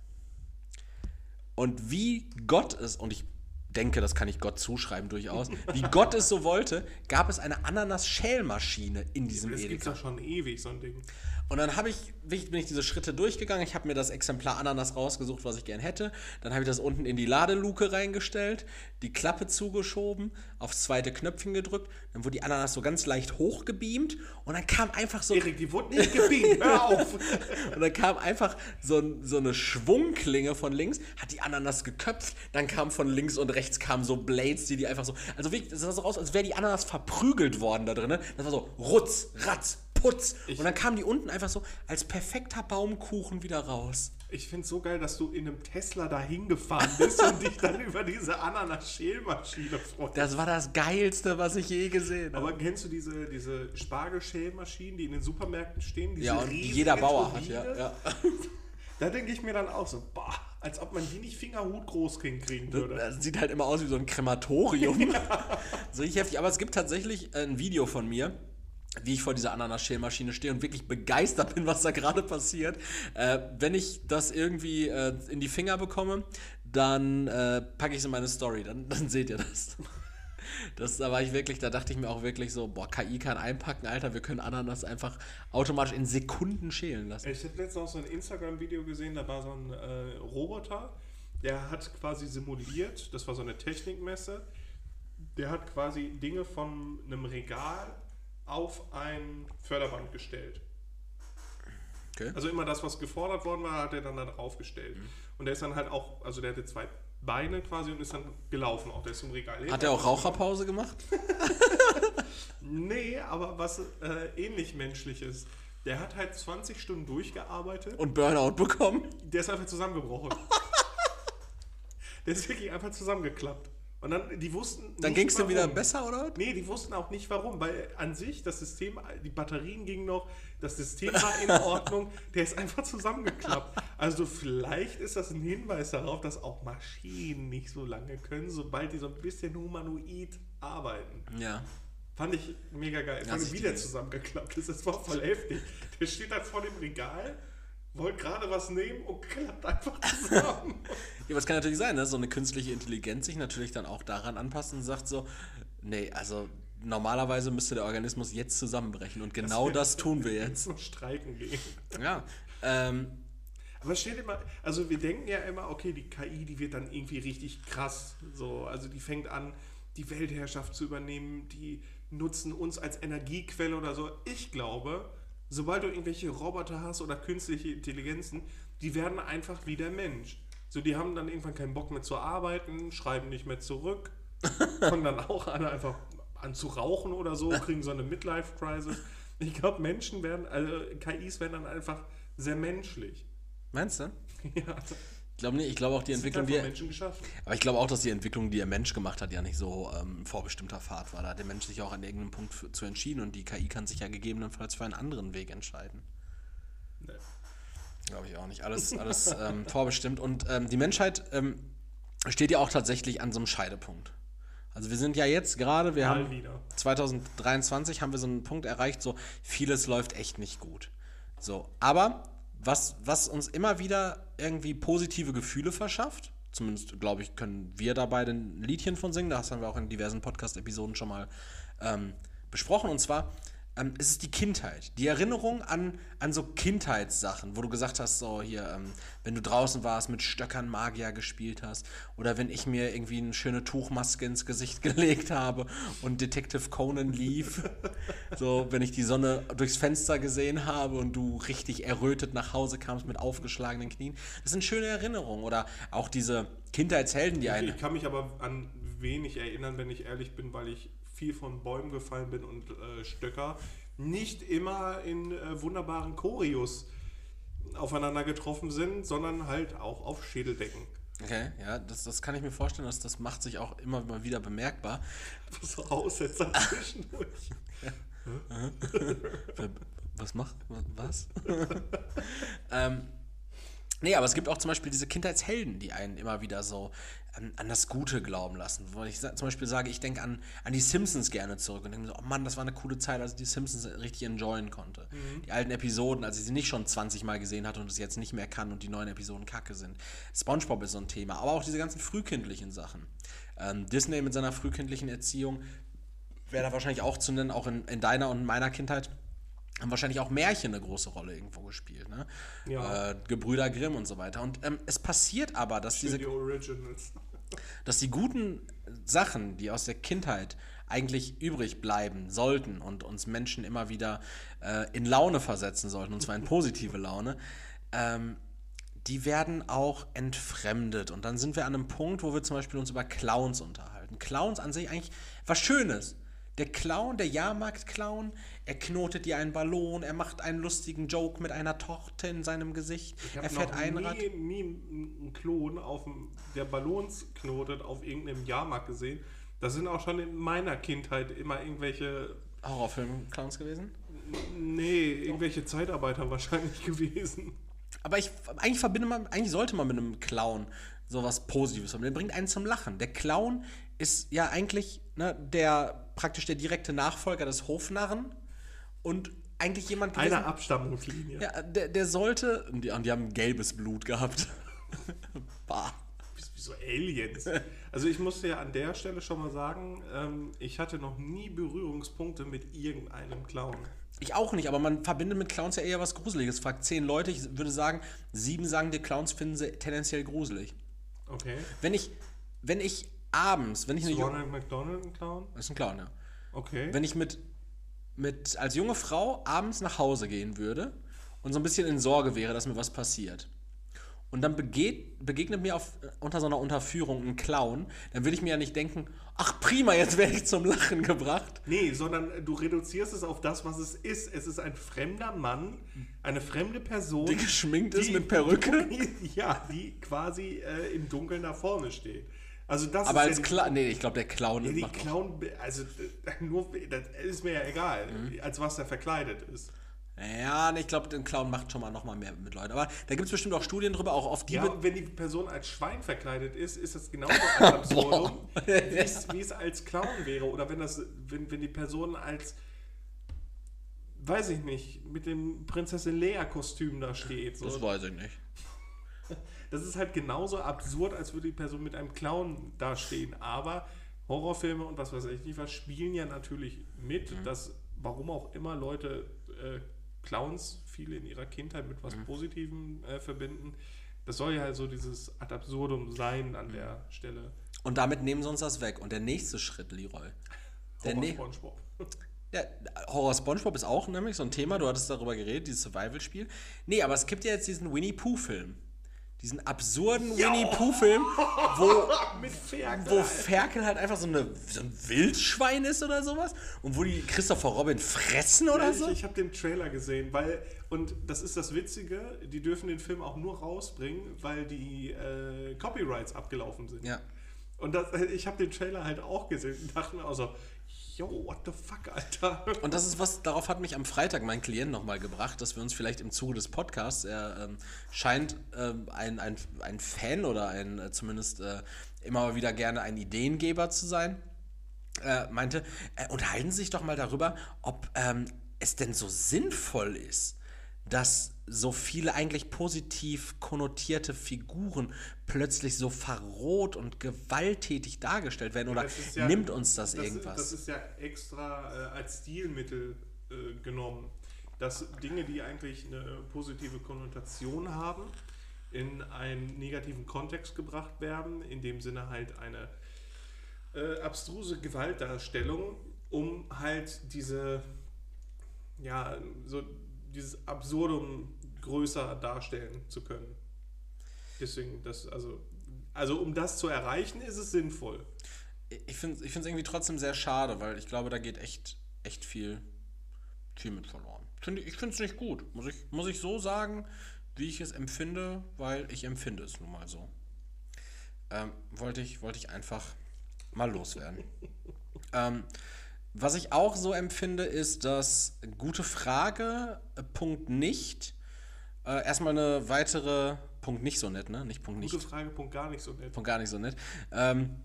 Und wie Gott es, und ich denke, das kann ich Gott zuschreiben durchaus, wie Gott es so wollte, gab es eine Ananas-Schälmaschine in diesem Das gibt Edeka. ja schon ewig, so ein Ding. Und dann habe ich, bin ich diese Schritte durchgegangen. Ich habe mir das Exemplar Ananas rausgesucht, was ich gern hätte. Dann habe ich das unten in die Ladeluke reingestellt, die Klappe zugeschoben, aufs zweite Knöpfchen gedrückt. Dann wurde die Ananas so ganz leicht hochgebeamt und dann kam einfach so Erik, die wurde nicht gebeamt, hör auf! und dann kam einfach so, so eine Schwungklinge von links, hat die Ananas geköpft, dann kam von links und rechts kamen so Blades, die die einfach so. Also wirklich, das sah so aus, als wäre die Ananas verprügelt worden da drin. Das war so Rutz, Ratz, Putz. Ich- und dann kamen die unten einfach so als perfekter Baumkuchen wieder raus. Ich finde es so geil, dass du in einem Tesla dahin gefahren bist und dich dann über diese Ananas-Schälmaschine freust. Das war das Geilste, was ich je gesehen habe. Aber kennst du diese, diese Spargelschälmaschinen, die in den Supermärkten stehen? Ja, und die jeder Bauer hat, ja. ja. Da denke ich mir dann auch so, boah, als ob man die nicht Fingerhut groß kriegen würde. Das sieht halt immer aus wie so ein Krematorium. so richtig heftig. Aber es gibt tatsächlich ein Video von mir, wie ich vor dieser Ananas-Schälmaschine stehe und wirklich begeistert bin, was da gerade passiert. Äh, wenn ich das irgendwie äh, in die Finger bekomme, dann äh, packe ich es in meine Story. Dann, dann seht ihr das. Das, da war ich wirklich, da dachte ich mir auch wirklich so, boah, KI kann einpacken, Alter, wir können Ananas einfach automatisch in Sekunden schälen lassen. Ich habe letztens auch so ein Instagram-Video gesehen, da war so ein äh, Roboter, der hat quasi simuliert, das war so eine Technikmesse, der hat quasi Dinge von einem Regal auf ein Förderband gestellt. Okay. Also immer das, was gefordert worden war, hat er dann da drauf gestellt. Und der ist dann halt auch, also der hatte zwei Beine quasi und ist dann gelaufen, auch der ist zum Regal. hin. Hat er auch Raucherpause gemacht? Nee, aber was äh, ähnlich menschlich ist. Der hat halt 20 Stunden durchgearbeitet. Und Burnout bekommen? Der ist einfach zusammengebrochen. der ist wirklich einfach zusammengeklappt. Und dann, die wussten. Dann ging es dir wieder besser, oder? Nee, die wussten auch nicht warum, weil an sich das System, die Batterien gingen noch, das System war in Ordnung, der ist einfach zusammengeklappt. Also vielleicht ist das ein Hinweis darauf, dass auch Maschinen nicht so lange können, sobald die so ein bisschen humanoid arbeiten. Ja. Fand ich mega geil. Vor allem, sich wie die- der zusammengeklappt ist. Das war voll heftig. Der steht da vor dem Regal, wollte gerade was nehmen und klappt einfach zusammen. Ja, aber es kann natürlich sein, dass so eine künstliche Intelligenz sich natürlich dann auch daran anpasst und sagt so, nee, also normalerweise müsste der Organismus jetzt zusammenbrechen und genau das tun wir jetzt. Zum Streiken gehen. Ja, ähm, Aber stell dir mal, also wir denken ja immer, okay, die KI, die wird dann irgendwie richtig krass. So, also die fängt an, die Weltherrschaft zu übernehmen, die nutzen uns als Energiequelle oder so. Ich glaube, sobald du irgendwelche Roboter hast oder künstliche Intelligenzen, die werden einfach wie der Mensch. So, die haben dann irgendwann keinen Bock mehr zu arbeiten, schreiben nicht mehr zurück, fangen dann auch an, einfach an zu rauchen oder so, kriegen so eine Midlife-Crisis. Ich glaube, Menschen werden, also KIs werden dann einfach sehr menschlich. meinst du? Ja, Ich glaube nicht, ich glaube auch die Entwicklung, die Menschen geschaffen. Aber ich glaube auch, dass die Entwicklung, die der Mensch gemacht hat, ja nicht so ähm, vorbestimmter Pfad war. Da hat der Mensch sich auch an irgendeinem Punkt für, zu entschieden und die KI kann sich ja gegebenenfalls für einen anderen Weg entscheiden. Nee. Glaube ich auch nicht. Alles, alles ähm, vorbestimmt. Und ähm, die Menschheit ähm, steht ja auch tatsächlich an so einem Scheidepunkt. Also wir sind ja jetzt gerade, wir Mal haben wieder. 2023 haben wir so einen Punkt erreicht, so vieles läuft echt nicht gut. So, aber was, was uns immer wieder irgendwie positive Gefühle verschafft, zumindest glaube ich, können wir da beide ein Liedchen von singen, das haben wir auch in diversen Podcast-Episoden schon mal ähm, besprochen, und zwar ähm, es ist die Kindheit, die Erinnerung an, an so Kindheitssachen, wo du gesagt hast, so hier, ähm, wenn du draußen warst, mit Stöckern Magier gespielt hast, oder wenn ich mir irgendwie eine schöne Tuchmaske ins Gesicht gelegt habe und Detective Conan lief, so wenn ich die Sonne durchs Fenster gesehen habe und du richtig errötet nach Hause kamst mit aufgeschlagenen Knien, das sind schöne Erinnerungen, oder auch diese Kindheitshelden, die einen Ich kann mich aber an wenig erinnern, wenn ich ehrlich bin, weil ich viel von Bäumen gefallen bin und äh, Stöcker nicht immer in äh, wunderbaren Choreos aufeinander getroffen sind, sondern halt auch auf Schädeldecken. Okay, ja, das, das kann ich mir vorstellen, dass das macht sich auch immer mal wieder bemerkbar. So Aussetzer zwischendurch. Was macht, was? ähm, nee, aber es gibt auch zum Beispiel diese Kindheitshelden, die einen immer wieder so an, an das Gute glauben lassen. Wo ich zum Beispiel sage, ich denke an, an die Simpsons gerne zurück und denke mir so, oh Mann, das war eine coole Zeit, als ich die Simpsons richtig enjoyen konnte. Die alten Episoden, als ich sie nicht schon 20 Mal gesehen hatte und es jetzt nicht mehr kann und die neuen Episoden kacke sind. Spongebob ist so ein Thema, aber auch diese ganzen frühkindlichen Sachen. Ähm, Disney mit seiner frühkindlichen Erziehung wäre da wahrscheinlich auch zu nennen, auch in, in deiner und meiner Kindheit haben wahrscheinlich auch Märchen eine große Rolle irgendwo gespielt. Ne? Ja. Äh, Gebrüder Grimm und so weiter. Und ähm, es passiert aber, dass diese die Originals. dass die guten Sachen, die aus der Kindheit eigentlich übrig bleiben sollten und uns Menschen immer wieder äh, in Laune versetzen sollten, und zwar in positive Laune, ähm, die werden auch entfremdet. Und dann sind wir an einem Punkt, wo wir zum Beispiel uns über Clowns unterhalten. Clowns an sich eigentlich was Schönes. Der Clown, der Jahrmarkt-Clown, er knotet dir einen Ballon, er macht einen lustigen Joke mit einer Torte in seinem Gesicht, Ich er fährt noch Einrad. nie, nie einen Klon, auf dem, der Ballons knotet, auf irgendeinem Jahrmarkt gesehen. Das sind auch schon in meiner Kindheit immer irgendwelche, Horrorfilm-Clowns gewesen? nee, irgendwelche Zeitarbeiter wahrscheinlich gewesen. Aber ich, eigentlich verbinde man, eigentlich sollte man mit einem Clown sowas Positives haben. Der bringt einen zum Lachen. Der Clown ist ja eigentlich ne, der praktisch der direkte Nachfolger des Hofnarren und eigentlich jemand gewesen. Eine Abstammungslinie. ja, der, der sollte. Und die, und die haben gelbes Blut gehabt. bah. Wie so Aliens. Also ich musste ja an der Stelle schon mal sagen, ähm, ich hatte noch nie Berührungspunkte mit irgendeinem Clown. Ich auch nicht, aber man verbindet mit Clowns ja eher was Gruseliges. Fragt zehn Leute, ich würde sagen, sieben sagen dir, Clowns finden sie tendenziell gruselig. Okay. Wenn ich, wenn ich abends, wenn ich eine Ist. Ronald McDonald ein Clown? Ist ein Clown, ja. Okay. Wenn ich mit, mit als junge Frau abends nach Hause gehen würde und so ein bisschen in Sorge wäre, dass mir was passiert. Und dann begeht, begegnet mir auf, unter so einer Unterführung ein Clown, dann würde ich mir ja nicht denken, ach prima, jetzt werde ich zum Lachen gebracht. Nee, sondern du reduzierst es auf das, was es ist. Es ist ein fremder Mann, eine fremde Person. Die geschminkt ist mit Perücke? Ja, die quasi äh, im Dunkeln da vorne steht. Also das Aber ist als ja Clown, nee, ich glaube, der Clown Ja, die macht noch- Clown, also nur, das ist mir ja egal, Mhm. als was er verkleidet ist. Ja, ich glaube, der Clown macht schon mal noch mal mehr mit Leuten. Aber da gibt es bestimmt auch Studien drüber, auch auf die. Ja, und wenn die Person als Schwein verkleidet ist, ist das genauso ein absurdum, wie es- wie es als Clown wäre. Oder wenn das, wenn, wenn die Person als, weiß ich nicht, mit dem Prinzessin Lea-Kostüm da steht. So. das weiß ich nicht. Das ist halt genauso absurd, als würde die Person mit einem Clown dastehen. Aber Horrorfilme und was weiß ich nicht was spielen ja natürlich mit, Mhm. dass warum auch immer Leute äh, Clowns viele in ihrer Kindheit mit was Mhm. Positivem äh, verbinden. Das soll ja halt so dieses Ad absurdum sein Mhm. an der Stelle. Und damit nehmen sie uns das weg. Und der nächste Schritt, Leroy. Der Horror SpongeBob. ja, Horror SpongeBob ist auch nämlich so ein Thema. Du hattest darüber geredet, dieses Survival-Spiel. Nee, aber es gibt ja jetzt diesen Winnie Pooh-Film. Diesen absurden Ja. Winnie Pooh-Film, wo mit Ferkel. wo Ferkel halt einfach so, eine, so ein Wildschwein ist oder sowas und wo die Christopher Robin fressen oder ich so. ich habe den Trailer gesehen, weil, und das ist das Witzige, die dürfen den Film auch nur rausbringen, weil die äh, Copyrights abgelaufen sind. Ja. Und das, ich habe den Trailer halt auch gesehen und dachte mir auch so, yo, what the fuck, Alter. Und das ist was, darauf hat mich am Freitag mein Klient nochmal gebracht, dass wir uns vielleicht im Zuge des Podcasts, er ähm, scheint ähm, ein, ein, ein Fan oder ein äh, zumindest äh, immer wieder gerne ein Ideengeber zu sein, äh, meinte, äh, unterhalten Sie sich doch mal darüber, ob ähm, es denn so sinnvoll ist, dass so viele eigentlich positiv konnotierte Figuren plötzlich so verroht und gewalttätig dargestellt werden oder ist ja- nimmt uns das, das irgendwas? Das ist ja extra äh, als Stilmittel äh, genommen, dass Dinge, die eigentlich eine positive Konnotation haben, in einen negativen Kontext gebracht werden, in dem Sinne halt eine äh, abstruse Gewaltdarstellung, um halt diese, ja, so dieses Absurdum größer darstellen zu können. Deswegen, das, also, also um das zu erreichen, ist es sinnvoll. ich finde es ich find's irgendwie trotzdem sehr schade, weil ich glaube, da geht echt, echt viel, viel mit verloren. Find, ich finde es nicht gut, muss ich, muss ich so sagen, wie ich es empfinde, weil ich empfinde es nun mal so. Ähm, wollte, ich, wollte ich einfach mal loswerden. ähm, was ich auch so empfinde, ist, dass gute Frage, äh, Punkt nicht, äh, erstmal eine weitere, Punkt nicht so nett, ne? Nicht Punkt nicht. Gute Frage, Punkt gar nicht so nett. Von gar nicht so nett. Ähm,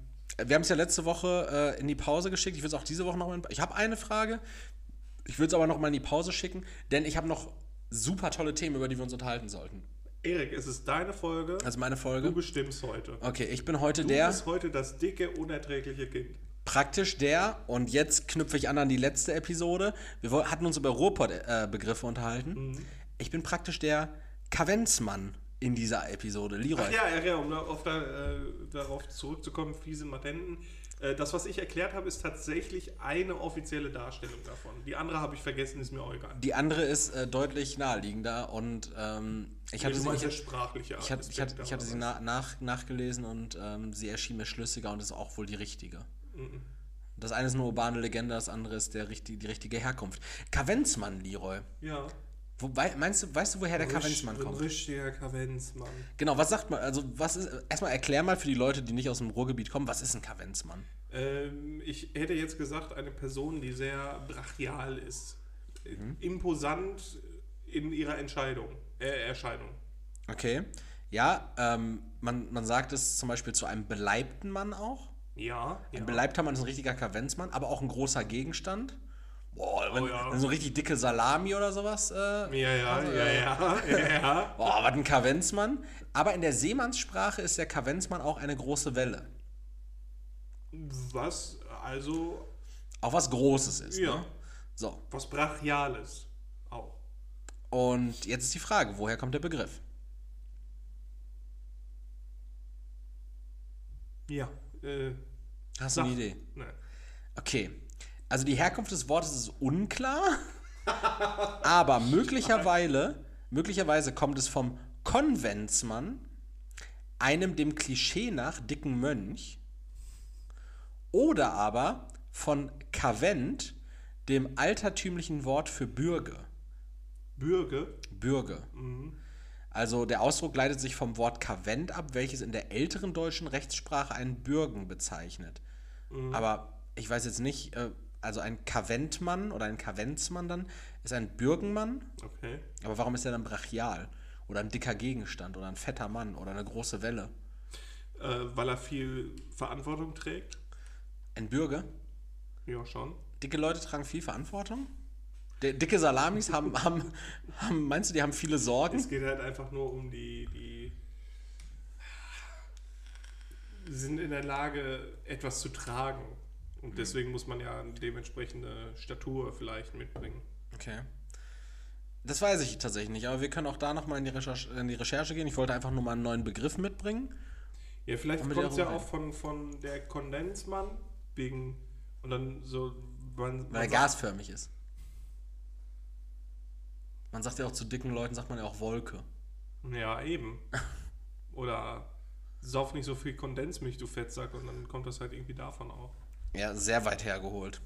wir haben es ja letzte Woche äh, in die Pause geschickt. Ich würde es auch diese Woche noch mal. Ich habe eine Frage. Ich würde es aber noch mal in die Pause schicken, denn ich habe noch super tolle Themen, über die wir uns unterhalten sollten. Erik, es ist deine Folge. Also meine du Folge. bestimmst heute. Okay, ich bin heute Du der, bist heute das dicke, unerträgliche Kind. Praktisch der, und jetzt knüpfe ich an an die letzte Episode. Wir hatten uns über Ruhrpott-Begriffe unterhalten. Ich bin praktisch der Kavenzmann in dieser Episode. Leroy. Ach ja, ja, ja, um da- da, äh, darauf zurückzukommen, fiese Matenten. Äh, das, was ich erklärt habe, ist tatsächlich eine offizielle Darstellung davon. Die andere habe ich vergessen, ist mir auch egal. Die andere ist äh, deutlich naheliegender und ähm, Ich hatte sie, ich, der sprachliche ich, hatte, ich, hatte, ich hatte sie na, nach, nachgelesen und ähm, sie erschien mir schlüssiger und ist auch wohl die richtige. Mhm. Das eine ist eine urbane Legende, das andere ist der die richtige Herkunft. Kavenzmann, Leroy. Ja. Wobei, meinst du, weißt du, woher der Kavenzmann kommt? Ein richtiger Kavenzmann. Genau, was sagt man? Also, was ist. Erstmal erklär mal für die Leute, die nicht aus dem Ruhrgebiet kommen, was ist ein Kavenzmann? Ähm, ich hätte jetzt gesagt, eine Person, die sehr brachial ist. Mhm. Imposant in ihrer Entscheidung, äh, Erscheinung. Okay. Ja, ähm, man, man sagt es zum Beispiel zu einem beleibten Mann auch. Ja. Ein ja. beleibter Mann ist ein richtiger Kavenzmann, aber auch ein großer Gegenstand. Boah, wenn, Oh ja. so richtig dicke Salami oder sowas. Äh, Ja, ja, also, ja, ja, ja, ja. Boah, was ein Kavenzmann. Aber in der Seemannssprache ist der Kavenzmann auch eine große Welle. Was also Auch was Großes ist. Ja. Ne? So. was Brachiales auch. Und jetzt ist die Frage, woher kommt der Begriff? Ja. Äh, Hast du eine Idee? Nein. Okay. Also die Herkunft des Wortes ist unklar, aber möglicherweise, möglicherweise kommt es vom Konventsmann, einem dem Klischee nach dicken Mönch, oder aber von Kavent, dem altertümlichen Wort für Bürge. Bürge. Bürge. Also der Ausdruck leitet sich vom Wort Kavent ab, welches in der älteren deutschen Rechtssprache einen Bürgen bezeichnet. Aber ich weiß jetzt nicht, äh, also ein Kaventmann oder ein Kaventsmann dann ist ein Bürgenmann, Okay. aber warum ist er dann brachial? Oder ein dicker Gegenstand oder ein fetter Mann oder eine große Welle? Äh, weil er viel Verantwortung trägt. Ein Bürger? Ja, schon. Dicke Leute tragen viel Verantwortung? Dicke Salamis haben, haben, haben, meinst du, die haben viele Sorgen? Es geht halt einfach nur um die, die sind in der Lage, etwas zu tragen. Und deswegen muss man ja eine dementsprechende Statur vielleicht mitbringen. Okay. Das weiß ich tatsächlich nicht, aber wir können auch da nochmal in, die Recherche- in die Recherche gehen. Ich wollte einfach nur mal einen neuen Begriff mitbringen. Ja, vielleicht kommt es ja auch von, von der Kondensmann wegen und dann so man, Weil er man gasförmig ist. Man sagt ja auch zu dicken Leuten, sagt man ja auch Wolke. Ja, eben. Oder sauf nicht so viel Kondensmilch, du Fettsack, und dann kommt das halt irgendwie davon auch. Ja, sehr weit hergeholt.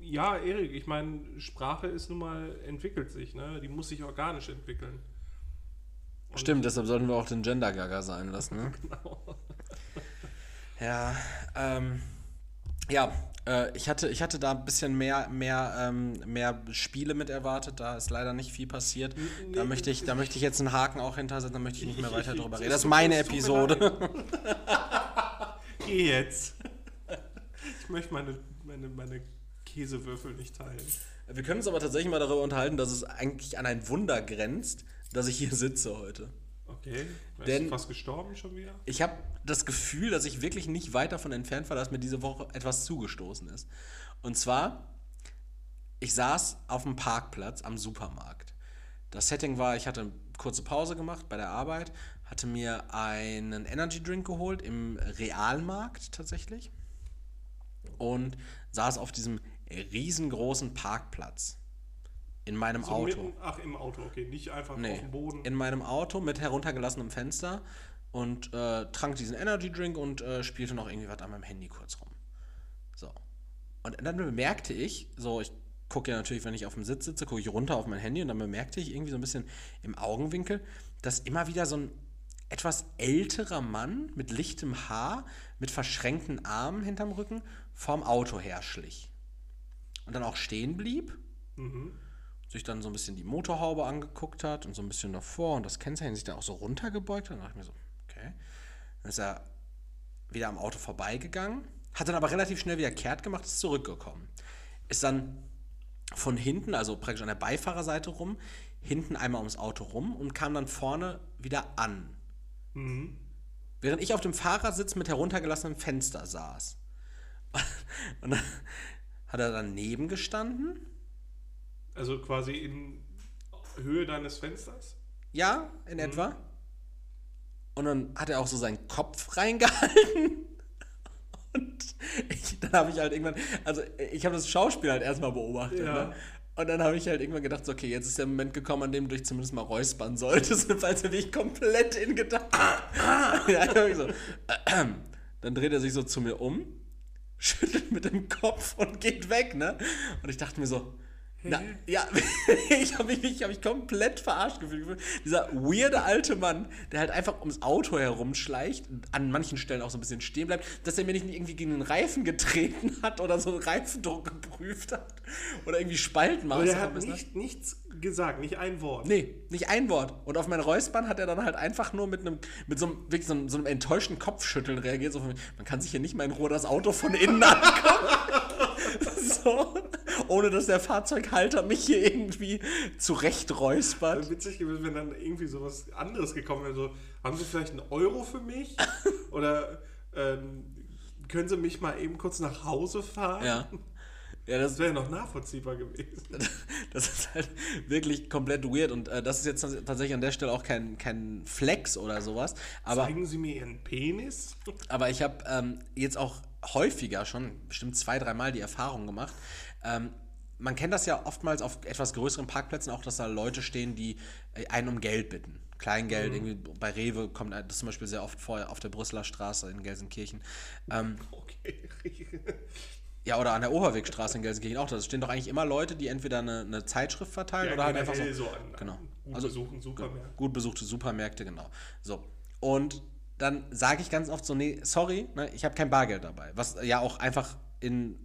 Ja, Erik, ich meine, Sprache ist nun mal, entwickelt sich, ne? Die muss sich organisch entwickeln. Und- Stimmt, deshalb sollten wir auch den Gender-Gaga sein lassen, ne? Genau. Ja, ähm, ja, äh, ich, hatte, ich hatte da ein bisschen mehr, mehr, ähm, mehr Spiele mit erwartet. Da ist leider nicht viel passiert. Da, Nee, möchte ich, da möchte ich jetzt einen Haken auch hintersetzen, da möchte ich nicht mehr weiter drüber reden. Das ist meine Episode. Geh jetzt. Ich möchte meine, meine, meine Käsewürfel nicht teilen. Wir können uns aber tatsächlich mal darüber unterhalten, dass es eigentlich an ein Wunder grenzt, dass ich hier sitze heute. Bist Denn- fast gestorben schon wieder? Ich habe das Gefühl, dass ich wirklich nicht weit davon entfernt war, dass mir diese Woche etwas zugestoßen ist. Und zwar, ich saß auf dem Parkplatz am Supermarkt. Das Setting war, ich hatte eine kurze Pause gemacht bei der Arbeit, hatte mir einen Energy Drink geholt im Realmarkt tatsächlich und saß auf diesem riesengroßen Parkplatz in meinem So Auto. mitten, ach, im Auto, okay. Nicht einfach Nee, auf dem Boden. in meinem Auto mit heruntergelassenem Fenster und äh, trank diesen Energy Drink und äh, spielte noch irgendwie was an meinem Handy kurz rum. So. Und dann bemerkte ich, so, ich gucke ja natürlich, wenn ich auf dem Sitz sitze, gucke ich runter auf mein Handy und dann bemerkte ich irgendwie so ein bisschen im Augenwinkel, dass immer wieder so ein etwas älterer Mann mit lichtem Haar, mit verschränkten Armen hinterm Rücken, vorm Auto herschlich. Und dann auch stehen blieb sich dann so ein bisschen die Motorhaube angeguckt hat und so ein bisschen davor und das Kennzeichen sich dann auch so runtergebeugt hat. Dann dachte ich mir so, okay. Dann ist er wieder am Auto vorbeigegangen, hat dann aber relativ schnell wieder kehrt gemacht, ist zurückgekommen. Ist dann von hinten, also praktisch an der Beifahrerseite rum, hinten einmal ums Auto rum und kam dann vorne wieder an. Während ich auf dem Fahrersitz mit heruntergelassenem Fenster saß. Und dann hat er daneben gestanden Also quasi in Höhe deines Fensters? Ja, in etwa. Und dann hat er auch so seinen Kopf reingehalten. Und ich, dann habe ich halt irgendwann, also ich habe das Schauspiel halt erstmal beobachtet. Ja. Ne? Und dann habe ich halt irgendwann gedacht, so, okay, jetzt ist der Moment gekommen, an dem du dich zumindest mal räuspern solltest, falls er dich komplett in Gedanken. ja, dann, so, dann dreht er sich so zu mir um, schüttelt mit dem Kopf und geht weg, ne? Und ich dachte mir so, na, ja, ich habe mich, hab mich komplett verarscht gefühlt. Dieser weirde alte Mann, der halt einfach ums Auto herumschleicht, an manchen Stellen auch so ein bisschen stehen bleibt, dass er mir nicht irgendwie gegen den Reifen getreten hat oder so Reifendruck geprüft hat oder irgendwie Spalten macht. Der hat nicht, nichts gesagt, nicht ein Wort. Nee, nicht ein Wort. Und auf mein Räuspern hat er dann halt einfach nur mit einem, mit so einem, wirklich so einem, so einem enttäuschten Kopfschütteln reagiert. So, man kann sich hier nicht mal in Ruhe das Auto von innen angucken. So, ohne dass der Fahrzeughalter mich hier irgendwie zurechträuspert. Witzig gewesen, wenn dann irgendwie sowas anderes gekommen wäre. So, haben Sie vielleicht einen Euro für mich? Oder ähm, können Sie mich mal eben kurz nach Hause fahren? Ja. Ja, das, das wäre noch nachvollziehbar gewesen. Das ist halt wirklich komplett weird und äh, das ist jetzt tatsächlich an der Stelle auch kein, kein Flex oder sowas. Aber, Zeigen Sie mir Ihren Penis? Aber ich habe ähm, jetzt auch häufiger schon, bestimmt zwei, dreimal die Erfahrung gemacht. Ähm, man kennt das ja oftmals auf etwas größeren Parkplätzen auch, dass da Leute stehen, die äh, einen um Geld bitten. Kleingeld, mhm. irgendwie bei Rewe kommt das zum Beispiel sehr oft vor, auf der Brüsseler Straße in Gelsenkirchen. Ähm, okay. ja, oder an der Oberwegstraße in Gelsenkirchen auch. Da stehen doch eigentlich immer Leute, die entweder eine, eine Zeitschrift verteilen ja, oder halt einfach so. so an, genau. Gut also, besuchten Supermärkte. Gut besuchte Supermärkte, genau. So. Und dann sage ich ganz oft so, nee, sorry, ne, ich habe kein Bargeld dabei. Was ja auch einfach in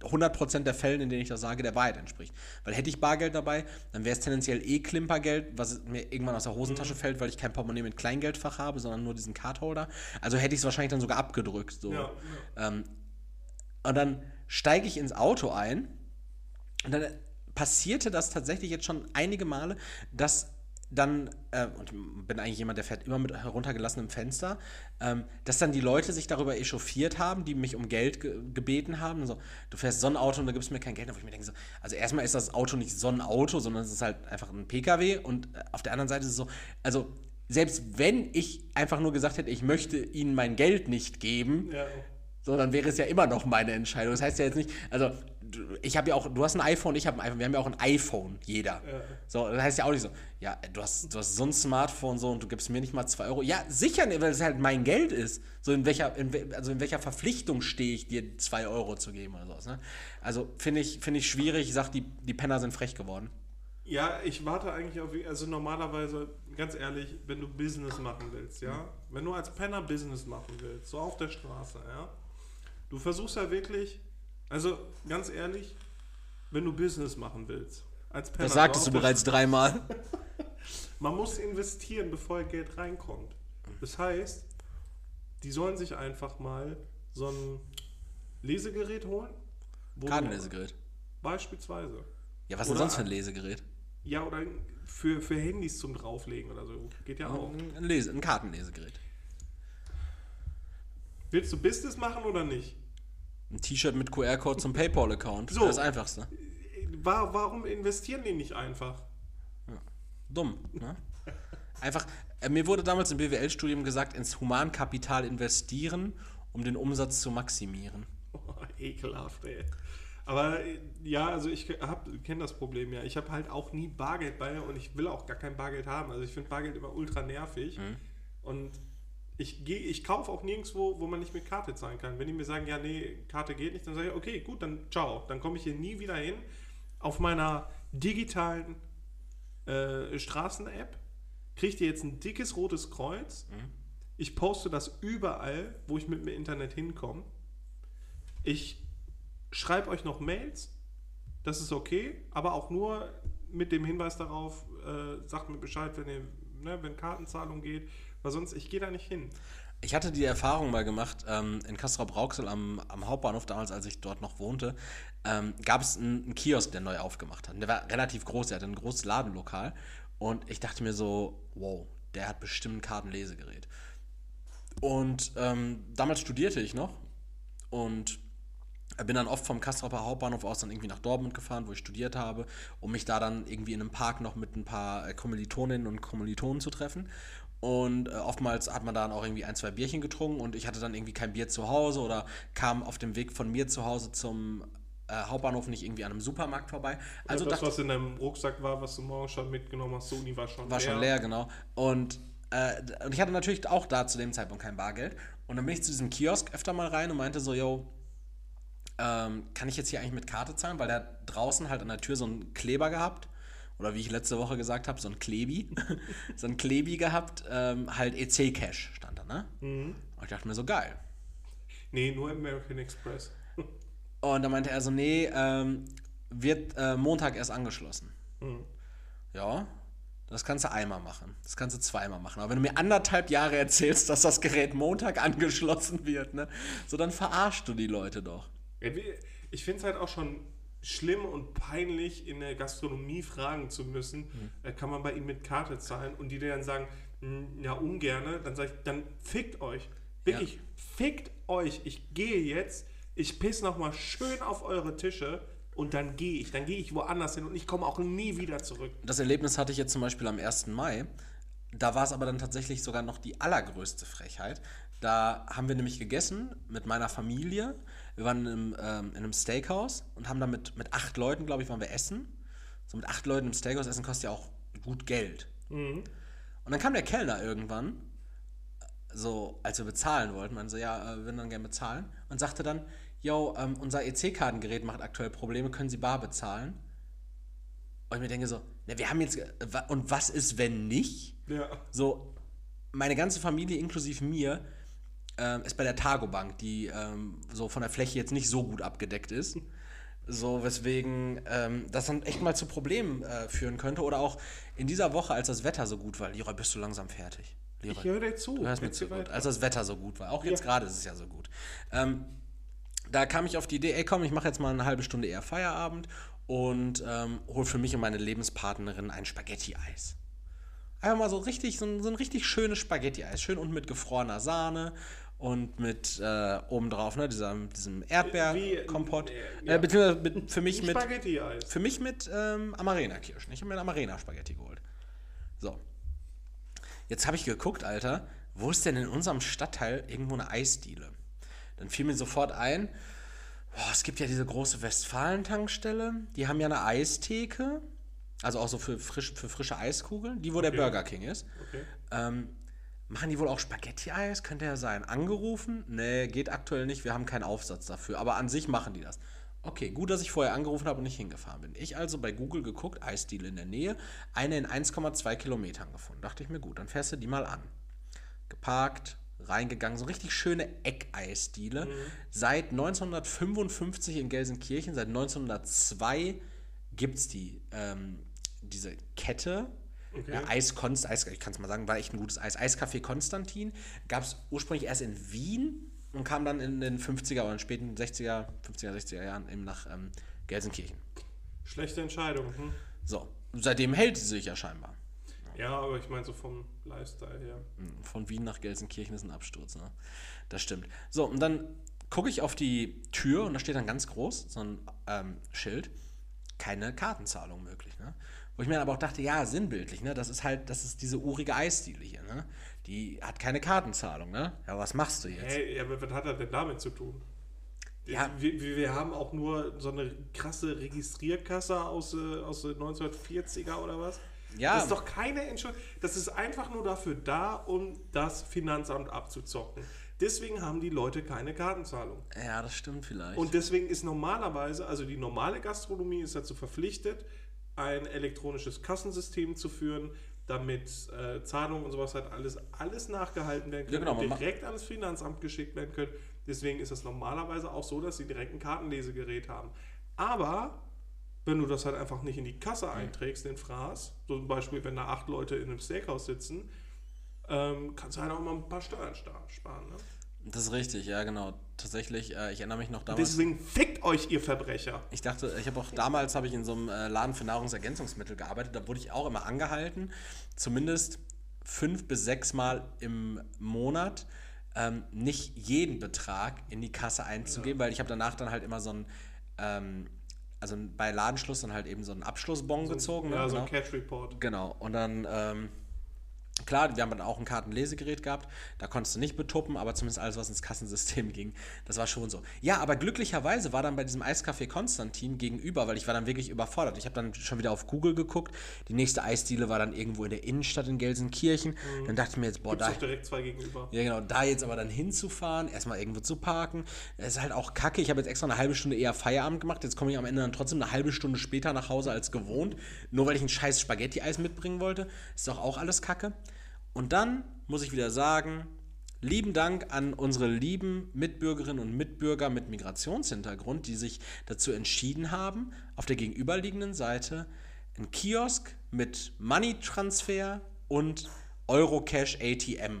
100% der Fällen, in denen ich das sage, der Wahrheit entspricht. Weil hätte ich Bargeld dabei, dann wäre es tendenziell eh Klimpergeld, was mir irgendwann aus der Hosentasche mhm. fällt, weil ich kein Portemonnaie mit Kleingeldfach habe, sondern nur diesen Cardholder. Also hätte ich es wahrscheinlich dann sogar abgedrückt. So. Ja, ja. Ähm, und dann steige ich ins Auto ein und dann passierte das tatsächlich jetzt schon einige Male, dass dann, äh, und bin eigentlich jemand, der fährt immer mit heruntergelassenem Fenster, ähm, dass dann die Leute sich darüber echauffiert haben, die mich um Geld ge gebeten haben. So, du fährst so ein Auto und da gibst du mir kein Geld. Und ich mir denke so, also erstmal ist das Auto nicht so ein Auto, sondern es ist halt einfach ein PKW. Und äh, auf der anderen Seite ist es so, also selbst wenn ich einfach nur gesagt hätte, ich möchte ihnen mein Geld nicht geben, ja. So, dann wäre es ja immer noch meine Entscheidung. Das heißt ja jetzt nicht, also ich habe ja auch, du hast ein iPhone, ich habe ein iPhone, wir haben ja auch ein iPhone, jeder. Ja. So, das heißt ja auch nicht so, ja, du hast, du hast so ein Smartphone so und du gibst mir nicht mal zwei Euro. Ja, sicher nicht, weil es halt mein Geld ist. So in welcher, in, also in welcher Verpflichtung stehe ich, dir zwei Euro zu geben oder sowas. Ne? Also finde ich, find ich schwierig. Ich sag, die, die Penner sind frech geworden. Ja, ich warte eigentlich auf, also normalerweise, ganz ehrlich, wenn du Business machen willst, ja, wenn du als Penner Business machen willst, so auf der Straße, ja, du versuchst ja wirklich also, ganz ehrlich, wenn du Business machen willst, als Penner. Das sagtest du bereits dreimal. Man muss investieren, bevor Geld reinkommt. Das heißt, die sollen sich einfach mal so ein Lesegerät holen. Kartenlesegerät. Beispielsweise. Ja, was denn sonst für ein Lesegerät? Ja, oder für, für Handys zum Drauflegen oder so. Geht ja auch. Ein, Lese, ein Kartenlesegerät. Willst du Business machen oder nicht? Ein T-Shirt mit QR-Code zum PayPal-Account. So. Das Einfachste. War, warum investieren die nicht einfach? Ja. Dumm, ne? Einfach, äh, mir wurde damals im BWL-Studium gesagt, ins Humankapital investieren, um den Umsatz zu maximieren. Oh, ekelhaft, ey. Aber ja, also ich kenne das Problem ja. Ich habe halt auch nie Bargeld bei mir und ich will auch gar kein Bargeld haben. Also ich finde Bargeld immer ultra nervig. Mhm. Und ich, geh, ich kaufe auch nirgendwo, wo man nicht mit Karte zahlen kann. Wenn die mir sagen, ja, nee, Karte geht nicht, dann sage ich, okay, gut, dann ciao. Dann komme ich hier nie wieder hin. Auf meiner digitalen äh, Straßen-App kriegt ihr jetzt ein dickes rotes Kreuz. Mhm. Ich poste das überall, wo ich mit dem Internet hinkomme. Ich schreibe euch noch Mails. Das ist okay, aber auch nur mit dem Hinweis darauf, äh, sagt mir Bescheid, wenn, ihr, ne, wenn Kartenzahlung geht weil sonst, ich gehe da nicht hin. Ich hatte die Erfahrung mal gemacht, ähm, in Castrop-Rauxel am, am, Hauptbahnhof, damals, als ich dort noch wohnte, ähm, gab es einen, einen, Kiosk, der neu aufgemacht hat. Der war relativ groß, der hatte ein großes Ladenlokal. Und ich dachte mir so, wow, der hat bestimmt ein Kartenlesegerät. Und ähm, damals studierte ich noch und bin dann oft vom Kastropper Hauptbahnhof aus dann irgendwie nach Dortmund gefahren, wo ich studiert habe, um mich da dann irgendwie in einem Park noch mit ein paar Kommilitoninnen und Kommilitonen zu treffen. Und äh, oftmals hat man dann auch irgendwie ein, zwei Bierchen getrunken und ich hatte dann irgendwie kein Bier zu Hause oder kam auf dem Weg von mir zu Hause zum äh, Hauptbahnhof nicht irgendwie an einem Supermarkt vorbei. Also das, dachte, was in deinem Rucksack war, was du morgen schon mitgenommen hast, Sony war schon war schon leer, genau. Und, äh, und ich hatte natürlich auch da zu dem Zeitpunkt kein Bargeld. Und dann bin ich zu diesem Kiosk öfter mal rein und meinte so, yo, ähm, kann ich jetzt hier eigentlich mit Karte zahlen? Weil der hat draußen halt an der Tür so einen Kleber gehabt. Oder wie ich letzte Woche gesagt habe, so ein Klebi. so ein Klebi gehabt, ähm, halt EC-Cash stand da, ne? Und ich dachte mir so, geil. Nee, nur American Express. Und dann meinte er so, nee, ähm, wird äh, Montag erst angeschlossen. Ja, das kannst du einmal machen. Das kannst du zweimal machen. Aber wenn du mir anderthalb Jahre erzählst, dass das Gerät Montag angeschlossen wird, ne, so dann verarschst du die Leute doch. Ich finde es halt auch schon schlimm und peinlich, in der Gastronomie fragen zu müssen, äh, kann man bei ihnen mit Karte zahlen und die dir dann sagen, "Hm, ja, ungerne, dann sage ich, dann fickt euch. Wirklich, fickt euch. Ich gehe jetzt, ich piss nochmal schön auf eure Tische und dann gehe ich. Dann gehe ich woanders hin und ich komme auch nie wieder zurück. Das Erlebnis hatte ich jetzt zum Beispiel am 1. Mai. Da war es aber dann tatsächlich sogar noch die allergrößte Frechheit. Da haben wir nämlich gegessen mit meiner Familie. Wir waren im, ähm, in einem Steakhouse und haben da mit, mit acht Leuten, glaube ich, waren wir essen. So mit acht Leuten im Steakhouse essen kostet ja auch gut Geld. Und dann kam der Kellner irgendwann, so als wir bezahlen wollten, meinte so, ja, äh, wir würden dann gerne bezahlen. Und sagte dann, yo, ähm, unser EC-Kartengerät macht aktuell Probleme, können Sie bar bezahlen? Und ich mir denke so, na, wir haben jetzt, äh, und was ist, wenn nicht? Ja. So, meine ganze Familie inklusive mir ähm, ist bei der Targo Bank, die ähm, so von der Fläche jetzt nicht so gut abgedeckt ist. So, weswegen ähm, das dann echt mal zu Problemen äh, führen könnte. Oder auch in dieser Woche, als das Wetter so gut war, Leroy, bist du langsam fertig. Leroy, Ich höre dir zu. Du hörst mir zu gut. Als das Wetter so gut war. Auch jetzt Ja. gerade ist es ja so gut. Ähm, da kam ich auf die Idee, ey komm, ich mache jetzt mal eine halbe Stunde eher Feierabend und ähm, hol für mich und meine Lebenspartnerin ein Spaghetti-Eis. Einfach mal so richtig, so ein, so ein richtig schönes Spaghetti-Eis. Schön und mit gefrorener Sahne und mit äh, obendrauf, ne, dieser, diesem Erdbeerkompott. Äh, ja. beziehungsweise mit, für mich mit, Spaghetti-Eis. für mich mit ähm, Amarena-Kirschen. Ich habe mir Amarena-Spaghetti geholt. So. Jetzt habe ich geguckt, Alter, wo ist denn in unserem Stadtteil irgendwo eine Eisdiele? Dann fiel mir sofort ein, boah, es gibt ja diese große Westfalen-Tankstelle, die haben ja eine Eistheke, also auch so für, frisch, für frische Eiskugeln, die wo der Okay. Burger King ist. Okay. Ähm, machen die wohl auch Spaghetti-Eis? Könnte ja sein. Angerufen? Nee, geht aktuell nicht. Wir haben keinen Aufsatz dafür. Aber an sich machen die das. Okay, gut, dass ich vorher angerufen habe und nicht hingefahren bin. Ich also bei Google geguckt, Eisdiele in der Nähe, eine in 1,2 Kilometern gefunden. Dachte ich mir, gut, dann fährst du die mal an. Geparkt, reingegangen, so richtig schöne Eckeisdiele. Seit 1955 in Gelsenkirchen, seit 1902 gibt es die, ähm, diese Kette. Okay. Ja, Eis Konst, Eis, ich kann es mal sagen, war echt ein gutes Eis. Eiscafé Konstantin gab es ursprünglich erst in Wien und kam dann in den 50er oder in späten 60er, 50er, 60er Jahren eben nach ähm, Gelsenkirchen. Schlechte Entscheidung. Hm? So, seitdem hält sie sich ja scheinbar. Ja, aber ich meine so vom Lifestyle her. Von Wien nach Gelsenkirchen ist ein Absturz, ne? Das stimmt. So, und dann gucke ich auf die Tür und da steht dann ganz groß so ein ähm, Schild, keine Kartenzahlung möglich, ne? Wo ich mir aber auch dachte, ja, sinnbildlich, ne? Das ist halt, das ist diese urige Eisdiele hier, ne? Die hat keine Kartenzahlung, ne? Ja, was machst du jetzt? Hey, aber was hat er denn damit zu tun? Ja. Wir, wir haben auch nur so eine krasse Registrierkasse aus, äh, aus den 1940er oder was? Ja. Das ist doch keine Entschuldigung. Das ist einfach nur dafür da, um das Finanzamt abzuzocken. Deswegen haben die Leute keine Kartenzahlung. Ja, das stimmt vielleicht. Und deswegen ist normalerweise, also die normale Gastronomie ist dazu verpflichtet, ein elektronisches Kassensystem zu führen, damit äh, Zahlungen und sowas halt alles, alles nachgehalten werden können Ja, genau, und direkt ans Finanzamt geschickt werden können. Deswegen ist es normalerweise auch so, dass sie direkt ein Kartenlesegerät haben. Aber wenn du das halt einfach nicht in die Kasse einträgst, den Fraß, so zum Beispiel, wenn da acht Leute in einem Steakhouse sitzen, ähm, kannst du halt auch mal ein paar Steuern sparen. Ne? das ist richtig, ja, genau. Tatsächlich, äh, ich erinnere mich noch damals. Deswegen fickt euch, ihr Verbrecher. Ich dachte, ich habe auch damals habe ich in so einem äh, Laden für Nahrungsergänzungsmittel gearbeitet. Da wurde ich auch immer angehalten, zumindest fünf bis sechs Mal im Monat ähm, nicht jeden Betrag in die Kasse einzugeben, weil ich habe danach dann halt immer so ein ähm, also bei Ladenschluss dann halt eben so einen Abschlussbon gezogen. ne? Ja, so ein Genau. Catch Report. Genau, und dann ähm, Klar, wir haben dann auch ein Kartenlesegerät gehabt, da konntest du nicht betuppen, aber zumindest alles, was ins Kassensystem ging, das war schon so. Ja, aber glücklicherweise war dann bei diesem Eiscafé Konstantin gegenüber, weil ich war dann wirklich überfordert. Ich habe dann schon wieder auf Google geguckt, die nächste Eisdiele war dann irgendwo in der Innenstadt in Gelsenkirchen. Dann dachte ich mir jetzt, boah, Gibt's da, doch direkt zwei gegenüber. ja, genau. Da jetzt aber dann hinzufahren, erstmal irgendwo zu parken, das ist halt auch kacke. Ich habe jetzt extra eine halbe Stunde eher Feierabend gemacht. Jetzt komme ich am Ende dann trotzdem eine halbe Stunde später nach Hause als gewohnt. Nur weil ich ein scheiß Spaghetti-Eis mitbringen wollte. Ist doch auch alles kacke. Und dann muss ich wieder sagen, lieben Dank an unsere lieben Mitbürgerinnen und Mitbürger mit Migrationshintergrund, die sich dazu entschieden haben, auf der gegenüberliegenden Seite einen Kiosk mit Money-Transfer und Eurocash ATM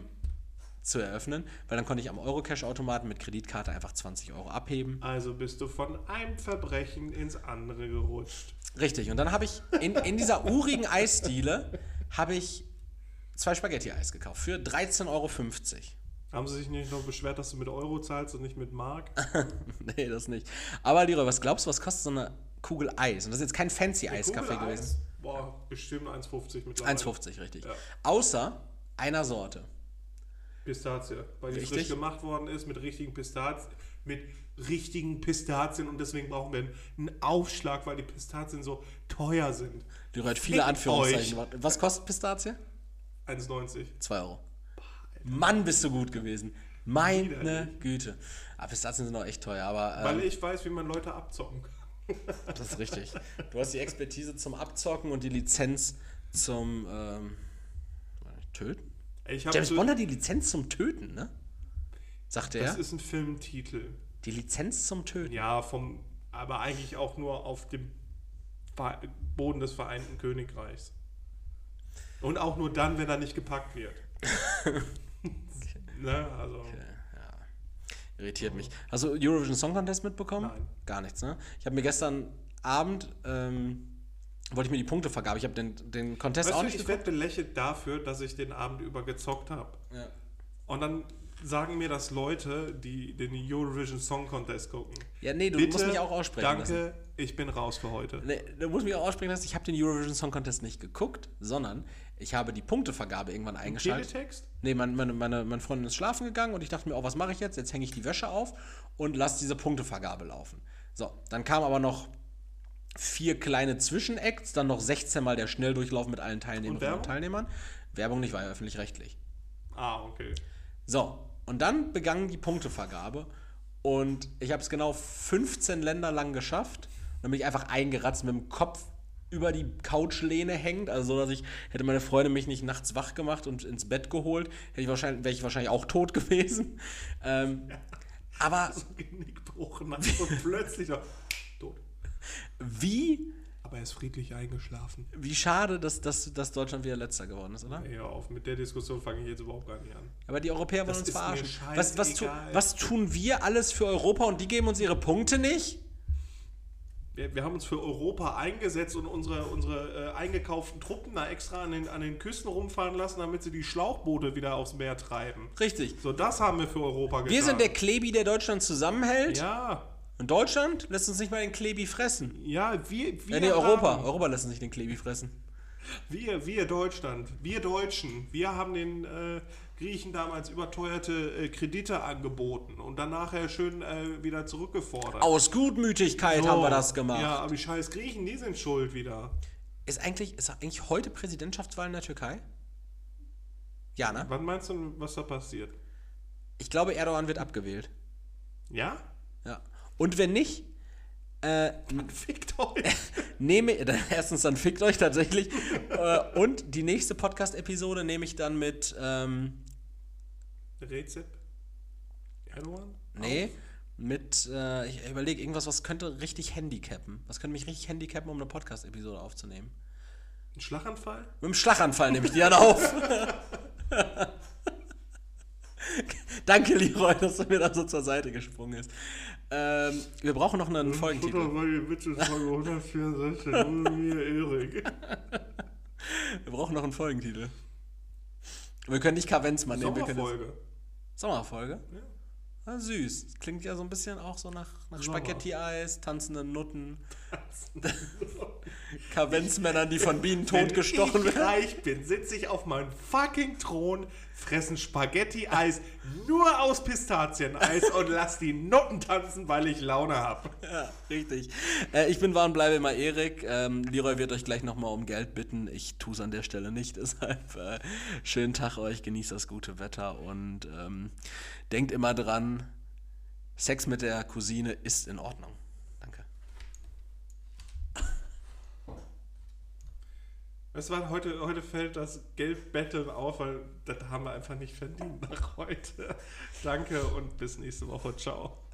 zu eröffnen, weil dann konnte ich am Eurocash-Automaten mit Kreditkarte einfach 20 Euro abheben. Also bist du von einem Verbrechen ins andere gerutscht. Richtig, und dann habe ich in, in dieser urigen Eisdiele habe ich zwei Spaghetti-Eis gekauft für 13,50 Euro. Haben sie sich nicht noch beschwert, dass du mit Euro zahlst und nicht mit Mark? nee, das nicht. Aber Leroy, was glaubst du, was kostet so eine Kugel Eis? Und das ist jetzt kein fancy Eiskaffee gewesen. Boah, bestimmt 1,50 mittlerweile. 1,50, richtig. Ja. Außer einer Sorte. Pistazie, weil die Richtig. frisch gemacht worden ist mit richtigen Pistazien, mit richtigen Pistazien und deswegen brauchen wir einen Aufschlag, weil die Pistazien so teuer sind. Leroy hat viele Anführungszeichen euch. Was kostet Pistazie? 1,90. 2 Euro. Mann, bist du gut gewesen. Meine Widerlich. Güte. Aber Pistazien sind auch echt teuer, aber Weil ähm, ich weiß, wie man Leute abzocken kann. das ist richtig. Du hast die Expertise zum Abzocken und die Lizenz zum ähm, Töten? James Bond hat die Lizenz zum Töten, ne? Sagte Das er. ist ein Filmtitel. Die Lizenz zum Töten. Ja, vom, aber eigentlich auch nur auf dem Boden des Vereinten Königreichs. Und auch nur dann, wenn er nicht gepackt wird. ne, also. Irritiert mich. Hast du Eurovision Song Contest mitbekommen? Nein. Gar nichts, ne? Ich habe mir gestern Abend, ähm, wollte ich mir die Punktevergabe, ich habe den, den Contest Weißt auch du, nicht ich werde belächelt dafür, dass ich den Abend über gezockt habe. Ja. Und dann sagen mir das Leute, die den Eurovision Song Contest gucken. Ja, nee, du Bitte, musst mich auch aussprechen Danke, lassen. Ich bin raus für heute. Nee, du musst mich auch aussprechen lassen, ich habe den Eurovision Song Contest nicht geguckt, sondern ich habe die Punktevergabe irgendwann eingeschaltet. Teletext? Nee, mein, meine, meine, meine Freundin ist schlafen gegangen und ich dachte mir, oh, was mache ich jetzt? Jetzt hänge ich die Wäsche auf und lasse diese Punktevergabe laufen. So, dann kam aber noch vier kleine Zwischenacts, dann noch 16 Mal der Schnelldurchlauf mit allen Teilnehmerinnen und, Werbung? Teilnehmern. Werbung nicht, war ja öffentlich-rechtlich. Ah, okay. So, und dann begann die Punktevergabe und ich habe es genau 15 Länder lang geschafft. Dann bin ich einfach eingeratzt mit dem Kopf über die Couchlehne hängend, also so, dass ich, hätte meine Freundin mich nicht nachts wach gemacht und ins Bett geholt, hätte ich wahrscheinlich, wäre ich wahrscheinlich auch tot gewesen. Ähm, aber So Genickbruch und plötzlich noch tot. wie, Aber er ist friedlich eingeschlafen. wie schade, dass, dass, dass Deutschland wieder letzter geworden ist, oder? Hör auf, mit der Diskussion fange ich jetzt überhaupt gar nicht an. Aber die Europäer wollen Das uns verarschen. Was, was, tu, was tun wir alles für Europa und die geben uns ihre Punkte nicht? Wir, wir haben uns für Europa eingesetzt und unsere, unsere äh, eingekauften Truppen da extra an den, an den Küsten rumfahren lassen, damit sie die Schlauchboote wieder aufs Meer treiben. Richtig. So, das haben wir für Europa getan. Wir sind der Klebi, der Deutschland zusammenhält. Ja, Und Deutschland lässt uns nicht mal den Klebi fressen. ja, wir, wir, Ja, nee, Europa. Europa lässt uns nicht den Klebi fressen. wir, wir Deutschland, wir Deutschen, wir haben den äh, Griechen damals überteuerte äh, Kredite angeboten und dann nachher schön äh, wieder zurückgefordert. Aus Gutmütigkeit So. haben wir das gemacht. Ja, aber die scheiß Griechen, die sind schuld wieder. Ist, eigentlich, ist eigentlich heute Präsidentschaftswahl in der Türkei? Ja, ne? Was meinst du, was da passiert? Ich glaube, Erdogan wird abgewählt. Ja? Ja. Und wenn nicht, äh, Fickt euch. nehme erstens dann fickt euch tatsächlich äh, und die nächste Podcast-Episode nehme ich dann mit ähm, Rezep? Erdogan? nee mit äh, ich überlege irgendwas was könnte richtig handicappen. Was könnte mich richtig handicappen um eine Podcast-Episode aufzunehmen? Ein Schlaganfall? mit dem Schlaganfall nehme ich die dann auf. Danke Leroy dass du mir da so zur Seite gesprungen ist ähm, wir brauchen noch einen Folgentitel. Folge 164 ohne mir Erik. wir brauchen noch einen Folgentitel. Wir können nicht Kavenzmann nehmen wir können Sommerfolge. Ja. Ah, süß. Klingt ja so ein bisschen auch so nach Spaghetti-Eis, tanzenden Nutten, Kavenzmännern, die von Bienen totgestochen Wenn ich werden. reich bin, sitze ich auf meinem fucking Thron, fressen Spaghetti-Eis nur aus Pistazieneis und lass die Nutten tanzen, weil ich Laune habe. Ja, richtig. Äh, ich bin wahr und bleibe immer Erik. Ähm, Leroy wird euch gleich nochmal um Geld bitten. Ich tue es an der Stelle nicht. Deshalb äh, schönen Tag euch, genießt das gute Wetter und ähm, denkt immer dran, Sex mit der Cousine ist in Ordnung. Danke. Es war heute, heute fällt das Geldbetteln auf, weil das haben wir einfach nicht verdient nach heute. Danke und bis nächste Woche. Ciao.